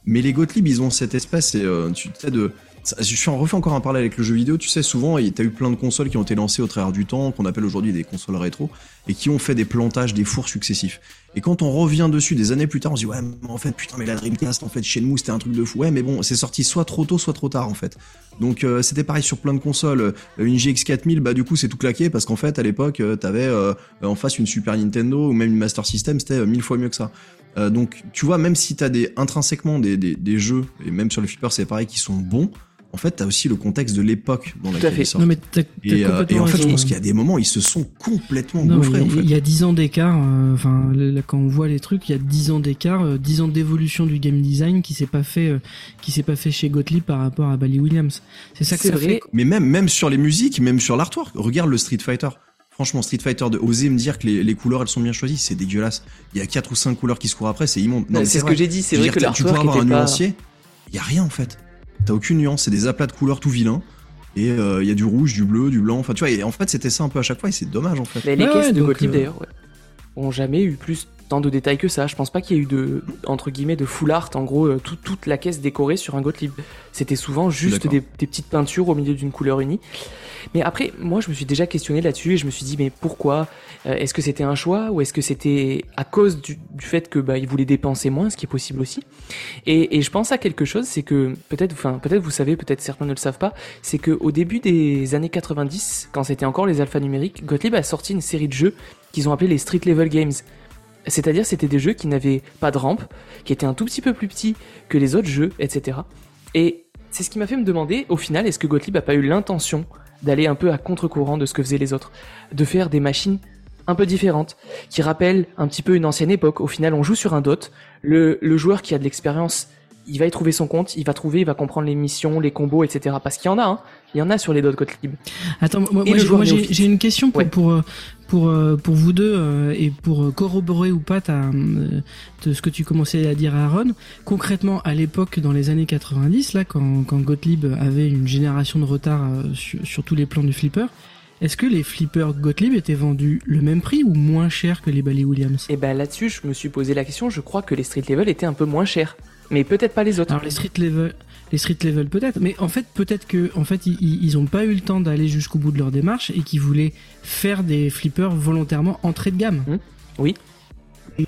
Mais les Gottlieb, ils ont cette espèce, et, euh, tu sais, de. Je suis en refais encore un parallèle avec le jeu vidéo. Tu sais, souvent, t'as eu plein de consoles qui ont été lancées au travers du temps, qu'on appelle aujourd'hui des consoles rétro, et qui ont fait des plantages, des fours successifs. Et quand on revient dessus des années plus tard, on se dit, ouais, mais en fait, putain, mais la Dreamcast, en fait, Shenmue, c'était un truc de fou. Ouais, mais bon, c'est sorti soit trop tôt, soit trop tard, en fait. Donc, euh, c'était pareil sur plein de consoles. Euh, Une GX 4000, bah, du coup, c'est tout claqué, parce qu'en fait, à l'époque, euh, t'avais euh, en face une Super Nintendo ou même une Master System, c'était euh, mille fois mieux que ça. Euh, donc, tu vois, même si t'as des, intrinsèquement des, des, des jeux, et même sur le flipper, c'est pareil, qui sont bons, en fait, t'as aussi le contexte de l'époque dans à laquelle fait. ils sortent. Non mais t'as, t'as Et, euh, et en fait, je pense qu'il y a des moments, ils se sont complètement Non, gaufrés, mais en fait. il y a 10 ans d'écart, euh, enfin là, quand on voit les trucs, il y a 10 ans d'écart, euh, 10 ans d'évolution du game design qui s'est pas fait euh, qui s'est pas fait chez Gottlieb par rapport à Bally Williams. C'est ça que C'est ça vrai. fait. Mais même, même sur les musiques, même sur l'artwork, regarde le Street Fighter. Franchement, Street Fighter, de oser me dire que les, les couleurs elles sont bien choisies, c'est dégueulasse. Il y a quatre ou cinq couleurs qui se courent après, c'est immonde. Non, mais c'est ce vrai. que j'ai dit, c'est vrai dire, que tu pourrais l'artwork avoir un pas... nuancier, il y a rien en fait. T'as aucune nuance, c'est des aplats de couleurs tout vilains. Et euh, il y a du rouge, du bleu, du blanc. Enfin, tu vois, et en fait, c'était ça un peu à chaque fois, et c'est dommage en fait. Mais les Ouais, caisses ouais, de Gottlieb euh, d'ailleurs, ouais, ont jamais eu plus tant de détails que ça. Je pense pas qu'il y ait eu de entre guillemets de full art, en gros euh, tout- toute la caisse décorée sur un Gottlieb. C'était souvent juste des, des petites peintures au milieu d'une couleur unie. Mais après, moi je me suis déjà questionné là-dessus et je me suis dit mais pourquoi? Euh, Est-ce que c'était un choix ou est-ce que c'était à cause du, fait que bah il voulait dépenser moins, ce qui est possible aussi? Et, et je pense à quelque chose, c'est que peut-être, enfin peut-être vous savez, peut-être certains ne le savent pas, c'est que au début des années 90, quand c'était encore les alphas numériques, Gottlieb a sorti une série de jeux qu'ils ont appelés les Street Level Games. C'est-à-dire c'était des jeux qui n'avaient pas de rampe, qui étaient un tout petit peu plus petits que les autres jeux, etc. Et c'est ce qui m'a fait me demander, au final, est-ce que Gottlieb a pas eu l'intention, d'aller un peu à contre-courant de ce que faisaient les autres, de faire des machines un peu différentes, qui rappellent un petit peu une ancienne époque. Au final, on joue sur un dot. Le, le joueur qui a de l'expérience, il va y trouver son compte, il va trouver, il va comprendre les missions, les combos, etc. Parce qu'il y en a, hein. Il y en a sur les dots Gottlieb. Attends, moi, moi, j'ai- une question pour Ouais. pour euh, pour euh, pour vous deux euh, et pour corroborer ou pas ta, de ce que tu commençais à dire Aaron. Concrètement, à l'époque, dans les années 90, là, quand quand Gottlieb avait une génération de retard sur, sur tous les plans du flipper, est-ce que les flippers Gottlieb étaient vendus le même prix ou moins cher que les Bally Williams? Et ben là-dessus, je me suis posé la question. Je crois que les street level étaient un peu moins chers, mais peut-être pas les autres. Alors les street level, les street level peut-être, mais en fait peut-être que en fait ils, ils ils ont pas eu le temps d'aller jusqu'au bout de leur démarche et qu'ils voulaient faire des flippers volontairement entrée de gamme. Hmm. Oui.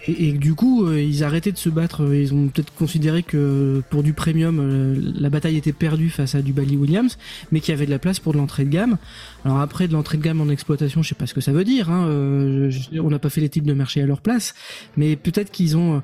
Et, du coup euh, ils arrêtaient de se battre. Ils ont peut-être considéré que pour du premium euh, la bataille était perdue face à du Bally Williams, mais qu'il y avait de la place pour de l'entrée de gamme. Alors après de l'entrée de gamme en exploitation, je sais pas ce que ça veut dire. Hein, euh, je- on n'a pas fait les types de marché à leur place, mais peut-être qu'ils ont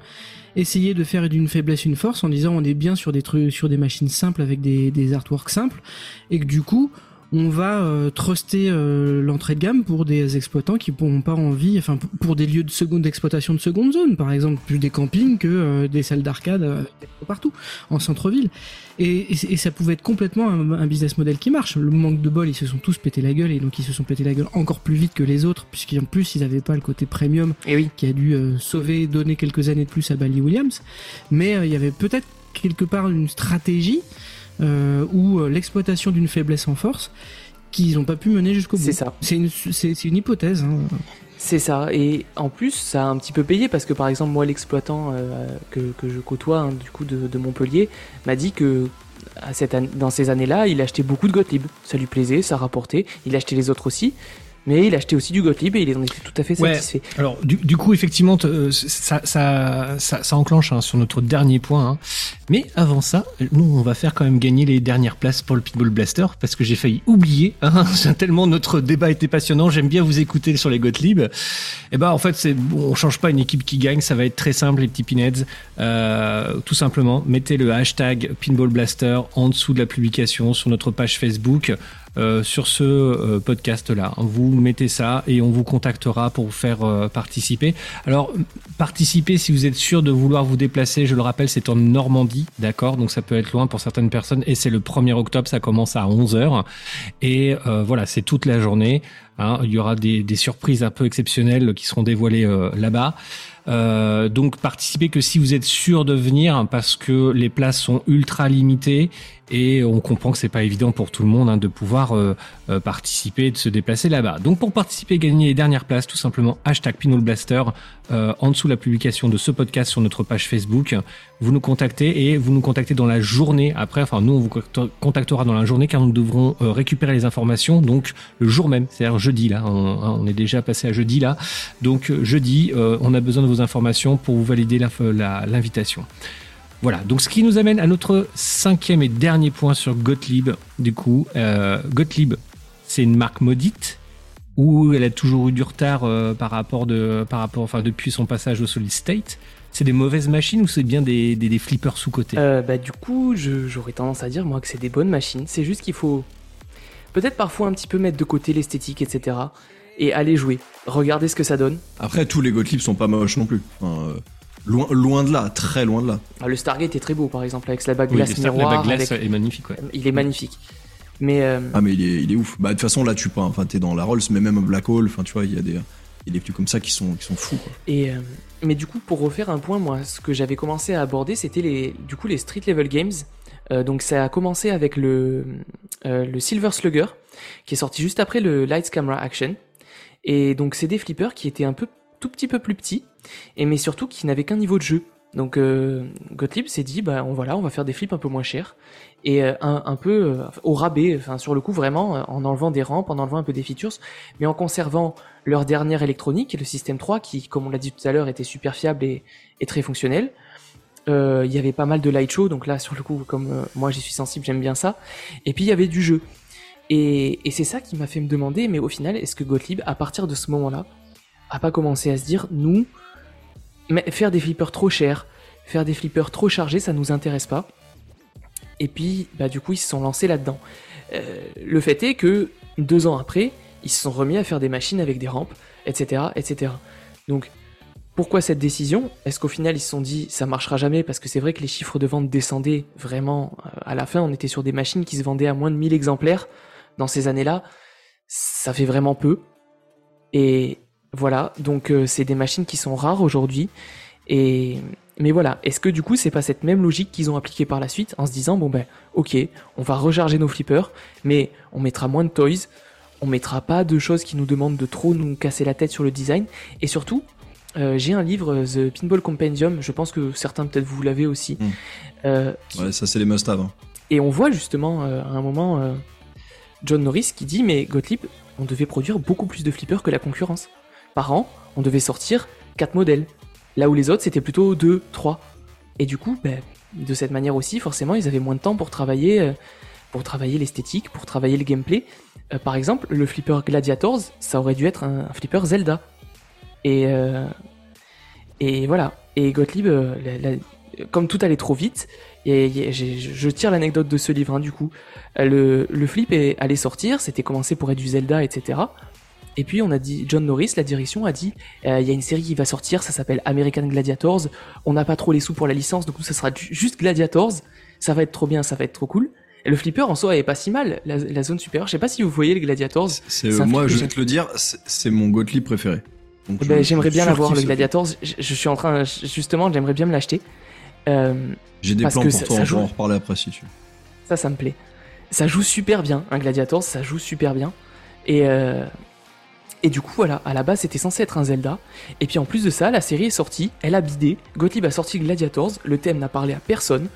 essayer de faire d'une faiblesse une force en disant on est bien sur des trucs sur des machines simples avec des, artworks simples et que du coup on va euh, truster euh, l'entrée de gamme pour des exploitants qui n'ont pas envie, enfin pour des lieux de seconde d'exploitation de seconde zone, par exemple plus des campings que euh, des salles d'arcade euh, partout en centre-ville. Et, et et ça pouvait être complètement un, un business model qui marche. Le manque de bol, ils se sont tous pété la gueule et donc ils se sont pété la gueule encore plus vite que les autres, puisqu'en plus ils n'avaient pas le côté premium Et oui. qui a dû euh, sauver, donner quelques années de plus à Bally Williams. Mais il y avait peut-être quelque part une stratégie ou euh, l'exploitation d'une faiblesse en force qu'ils n'ont pas pu mener jusqu'au bout. C'est ça. C'est une, hypothèse. Hein. C'est ça, et en plus ça a un petit peu payé parce que par exemple moi l'exploitant euh, que, que je côtoie hein, du coup de, de Montpellier m'a dit que à cette année- dans ces années-là il achetait beaucoup de Gottlieb, ça lui plaisait, ça rapportait, il achetait les autres aussi, mais il achetait aussi du Gottlieb et il en était tout à fait Ouais. satisfait. Alors du, du coup effectivement euh, ça, ça, ça, ça enclenche hein, sur notre dernier point. hein. Mais avant ça, nous on va faire quand même gagner les dernières places pour le Pitbull Blaster parce que j'ai failli oublier. Hein, tellement notre débat était passionnant. J'aime bien vous écouter sur les Gottlieb. Et ben en fait c'est bon, on change pas une équipe qui gagne. Ça va être très simple les petits pinheads. Euh, tout simplement mettez le hashtag Pinball Blaster en dessous de la publication sur notre page Facebook. Euh, sur ce euh, podcast-là. Vous mettez ça et on vous contactera pour vous faire euh, participer. Alors, participer si vous êtes sûr de vouloir vous déplacer, je le rappelle, c'est en Normandie, d'accord? Donc ça peut être loin pour certaines personnes et c'est le 1er octobre, ça commence à 11h. Et voilà, c'est toute la journée. hein. Il y aura des, surprises un peu exceptionnelles qui seront dévoilées là-bas. Donc participez que si vous êtes sûr de venir parce que les places sont ultra limitées et on comprend que c'est pas évident pour tout le monde hein, de pouvoir euh, euh, participer et de se déplacer là-bas. Donc pour participer et gagner les dernières places, tout simplement hashtag Pinball Blaster euh, en dessous de la publication de ce podcast sur notre page Facebook. Vous nous contactez et vous nous contactez dans la journée après. Enfin nous on vous contactera dans la journée car nous devrons euh, récupérer les informations donc le jour même, c'est-à-dire jeudi là. On, hein, on est déjà passé à jeudi là. Donc jeudi, euh, on a besoin de vos informations pour vous valider l'invitation. Voilà, donc ce qui nous amène à notre cinquième et dernier point sur Gottlieb. Du coup, euh, Gottlieb, c'est une marque maudite ou elle a toujours eu du retard euh, par rapport de, par rapport, enfin depuis son passage au Solid State. C'est des mauvaises machines ou c'est bien des, des, des flippers sous côté Euh, bah du coup j'aurais tendance à dire moi que c'est des bonnes machines, c'est juste qu'il faut peut-être parfois un petit peu mettre de côté l'esthétique, etc. Et aller jouer, regarder ce que ça donne. Après, tous les Gottlieb sont pas moches non plus. Enfin, euh, loin, loin de là, très loin de là. Ah, le Stargate est très beau par exemple avec la bague Oui, glace Star- la miroir, bague glace avec- est magnifique. Ouais. il est magnifique. Mais euh, Ah, mais il est, il est ouf. Bah, de toute façon, là, tu pas. Enfin, t'es dans la Rolls, mais même Black Hole, enfin, tu vois, il y a des. Il y a des trucs comme ça qui sont, qui sont fous. Quoi. Et euh, mais du coup, pour refaire un point, moi, ce que j'avais commencé à aborder, c'était les, du coup, les street level games. Euh, donc, ça a commencé avec le, euh, le Silver Slugger, qui est sorti juste après le Lights Camera Action. Et donc, c'est des flippers qui étaient un peu, tout petit peu plus petits, et mais surtout qui n'avaient qu'un niveau de jeu. Donc, euh, Gottlieb s'est dit, bah, on, voilà, on va faire des flips un peu moins chers et euh, un, peu euh, au rabais, enfin, sur le coup, vraiment, euh, en enlevant des rampes, en enlevant un peu des features, mais en conservant leur dernière électronique, le système 3, qui, comme on l'a dit tout à l'heure, était super fiable et, très fonctionnel. Il y avait pas mal de light show, donc là, sur le coup, comme moi j'y suis sensible, j'aime bien ça. Et puis il y avait du jeu. Et, et c'est ça qui m'a fait me demander, mais au final, est-ce que Gottlieb, à partir de ce moment-là, a pas commencé à se dire, nous, mais faire des flippers trop chers, faire des flippers trop chargés, ça nous intéresse pas. Et puis, bah, du coup, ils se sont lancés là-dedans. Euh, le fait est que deux ans après, ils se sont remis à faire des machines avec des rampes, etc., etc. Donc, pourquoi cette décision? Est-ce qu'au final ils se sont dit ça marchera jamais? Parce que c'est vrai que les chiffres de vente descendaient vraiment euh, à la fin, on était sur des machines qui se vendaient à moins de 1000 exemplaires dans ces années-là. Ça fait vraiment peu. Et voilà, donc euh, c'est des machines qui sont rares aujourd'hui. Et mais voilà, est-ce que du coup c'est pas cette même logique qu'ils ont appliquée par la suite en se disant bon ben ok, on va recharger nos flippers, mais on mettra moins de toys, on mettra pas de choses qui nous demandent de trop nous casser la tête sur le design, et surtout euh, j'ai un livre The Pinball Compendium, je pense que certains peut-être vous l'avez aussi, Mm. euh, qui- Ouais, ça c'est les must-have. hein. et on voit justement euh, à un moment euh, John Norris qui dit mais Gottlieb, on devait produire beaucoup plus de flippers que la concurrence. Par an, on devait sortir 4 modèles. Là où les autres c'était plutôt 2, 3. Et du coup, ben, de cette manière aussi, forcément, ils avaient moins de temps pour travailler, euh, travailler l'esthétique, pour travailler le gameplay. Euh, par exemple, le flipper Gladiators, ça aurait dû être un, flipper Zelda. Et, euh, et voilà. Et Gottlieb, comme tout allait trop vite, et, je tire l'anecdote de ce livre, hein, du coup. Le, flip est allé sortir, c'était commencé pour être du Zelda, etc. Et puis on a dit, John Norris, la direction a dit, euh, il y a une série qui va sortir, ça s'appelle American Gladiators. On n'a pas trop les sous pour la licence, donc ça sera juste Gladiators. Ça va être trop bien, ça va être trop cool. Et le flipper en soi est pas si mal, la, la zone supérieure. Je sais pas si vous voyez les Gladiators. C'est, moi, je vais te le dire, c'est, mon Gottlieb préféré. Eh ben, j'aimerais bien l'avoir, le Gladiators. Je, je suis en train, justement, j'aimerais bien me l'acheter. Euh. J'ai des plans pour ça- toi, ça on joue. va en reparler après si tu veux. Ça, ça me plaît. Ça joue super bien, un Gladiators, ça joue super bien. Et, euh, et du coup, voilà, à la base, c'était censé être un Zelda. Et puis en plus de ça, la série est sortie, elle a bidé. Gottlieb a sorti Gladiators, le thème n'a parlé à personne.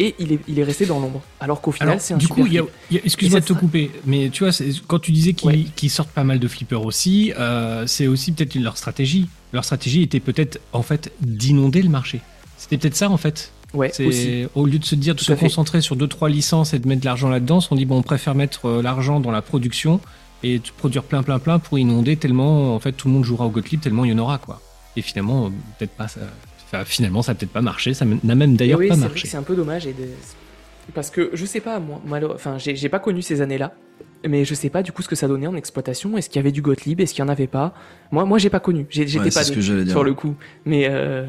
Et il est, il est resté dans l'ombre. Alors qu'au final, c'est un du super coup, excuse-moi de te couper, mais tu vois, quand tu disais qu'ils Ouais. sortent pas mal de flippers aussi, euh, c'est aussi peut-être leur stratégie. Leur stratégie était peut-être en fait d'inonder le marché. C'était peut-être ça en fait. Ouais, aussi. Au lieu de se dire de Tout se fait. concentrer sur deux trois licences et de mettre de l'argent là-dedans, on dit bon, on préfère mettre euh, l'argent dans la production et de produire plein plein plein pour inonder tellement en fait tout le monde jouera au Gottlieb tellement il y en aura quoi. Et finalement, peut-être pas ça. enfin, finalement, ça a peut-être pas marché. Ça n'a même d'ailleurs oui, pas marché. c'est un peu dommage. Et de- Parce que je sais pas, moi, enfin, j'ai j'ai pas connu ces années-là. Mais je sais pas du coup ce que ça donnait en exploitation. Est-ce qu'il y avait du Gottlieb? Est-ce qu'il y en avait pas? Moi, moi j'ai pas connu. J'étais Ouais, pas ce que sur le coup. Mais, euh,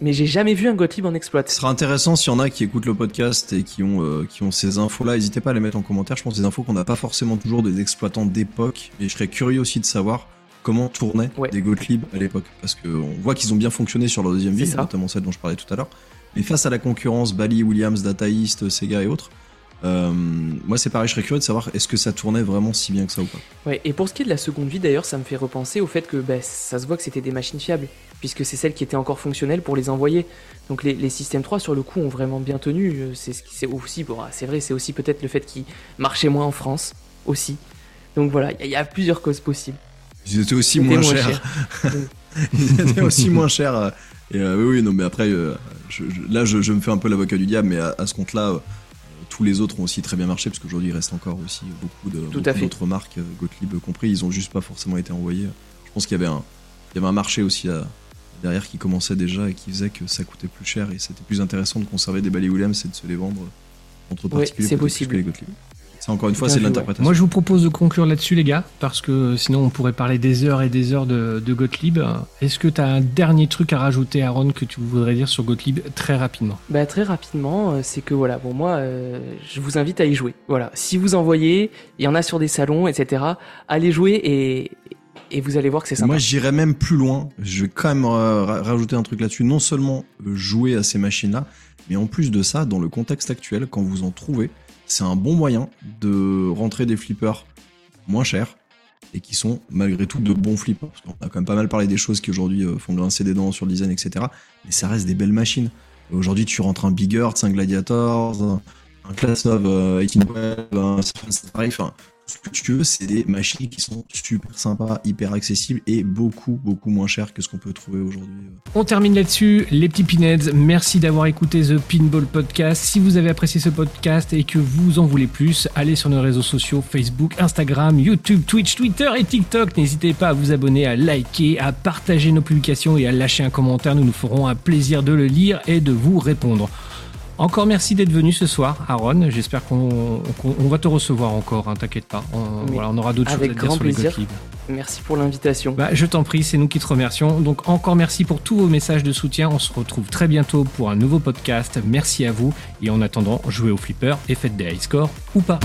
mais j'ai jamais vu un Gottlieb en exploit. Ce sera intéressant s'il y en a qui écoutent le podcast et qui ont, euh, qui ont ces infos-là. N'hésitez pas à les mettre en commentaire. Je pense que des infos qu'on n'a pas forcément toujours des exploitants d'époque. Et je serais curieux aussi de savoir comment tournaient Ouais. des Gottlieb à l'époque. Parce qu'on voit qu'ils ont bien fonctionné sur leur deuxième ça. notamment celle dont je parlais tout à l'heure. Mais face à la concurrence, Bally, Williams, Data East, Sega et autres, euh, moi c'est pareil, je serais curieux de savoir est-ce que ça tournait vraiment si bien que ça ou pas. Ouais, et pour ce qui est de la seconde vie, d'ailleurs, ça me fait repenser au fait que bah, ça se voit que c'était des machines fiables, puisque c'est celles qui étaient encore fonctionnelles pour les envoyer. Donc les, les systèmes 3, sur le coup, ont vraiment bien tenu. Euh, C'est ce qui- aussi, bon, ah, c'est vrai, c'est aussi peut-être le fait qu'ils marchaient moins en France, aussi. Donc voilà, il y, a- il y a plusieurs causes possibles. Ils étaient aussi moins, moins chers. Ils étaient aussi moins chers. euh, Et euh, oui, non, mais après, euh, je- je- là, je, je me fais un peu l'avocat du diable, mais à, à ce compte-là, tous les autres ont aussi très bien marché, parce qu'aujourd'hui, il reste encore aussi beaucoup d'autres marques, euh, Gottlieb compris, ils ont juste pas forcément été envoyés. Je pense qu'il y avait un, il y avait un marché aussi à- derrière qui commençait déjà et qui faisait que ça coûtait plus cher et c'était plus intéressant de conserver des Bally Williams et de se les vendre entre particuliers c'est plutôt que possible. que les Gottlieb. Ça, encore une fois, c'est de ouais. l'interprétation. Moi, je vous propose de conclure là-dessus, les gars, parce que sinon, on pourrait parler des heures et des heures de, de Gottlieb. Est-ce que tu as un dernier truc à rajouter, Aaron, que tu voudrais dire sur Gottlieb très rapidement? Bah très rapidement, euh, c'est que voilà, bon moi, euh, je vous invite à y jouer. Voilà, si vous en voyez, il y en a sur des salons, etc. Allez jouer et, et vous allez voir que c'est sympa. Moi, j'irais même plus loin. Je vais quand même euh, ra- rajouter un truc là-dessus. Non seulement jouer à ces machines-là, mais en plus de ça, dans le contexte actuel, quand vous en trouvez, c'est un bon moyen de rentrer des flippers moins chers et qui sont malgré tout de bons flippers. Parce qu'on a quand même pas mal parlé des choses qui aujourd'hui euh, font grincer des dents sur le design, etc. Mais ça reste des belles machines. Aujourd'hui, tu rentres un Big Earth, un Gladiators, un, un Klasov, euh, 1812, un tout ce que tu veux, c'est des machines qui sont super sympas, hyper accessibles et beaucoup, beaucoup moins chères que ce qu'on peut trouver aujourd'hui. On termine là-dessus, les petits pinheads. Merci d'avoir écouté The Pinball Podcast. Si vous avez apprécié ce podcast et que vous en voulez plus, allez sur nos réseaux sociaux Facebook, Instagram, YouTube, Twitch, Twitter et TikTok. N'hésitez pas à vous abonner, à liker, à partager nos publications et à lâcher un commentaire. Nous nous ferons un plaisir de le lire et de vous répondre. Encore merci d'être venu ce soir, Aaron. J'espère qu'on qu'on- on va te recevoir encore, hein, t'inquiète pas. On, Mais voilà, on aura d'autres choses à dire grand sur les plaisir. Gottlieb. Merci pour l'invitation. Bah, je t'en prie, c'est nous qui te remercions. Donc encore merci pour tous vos messages de soutien. On se retrouve très bientôt pour un nouveau podcast. Merci à vous. Et en attendant, jouez au flipper et faites des high scores ou pas.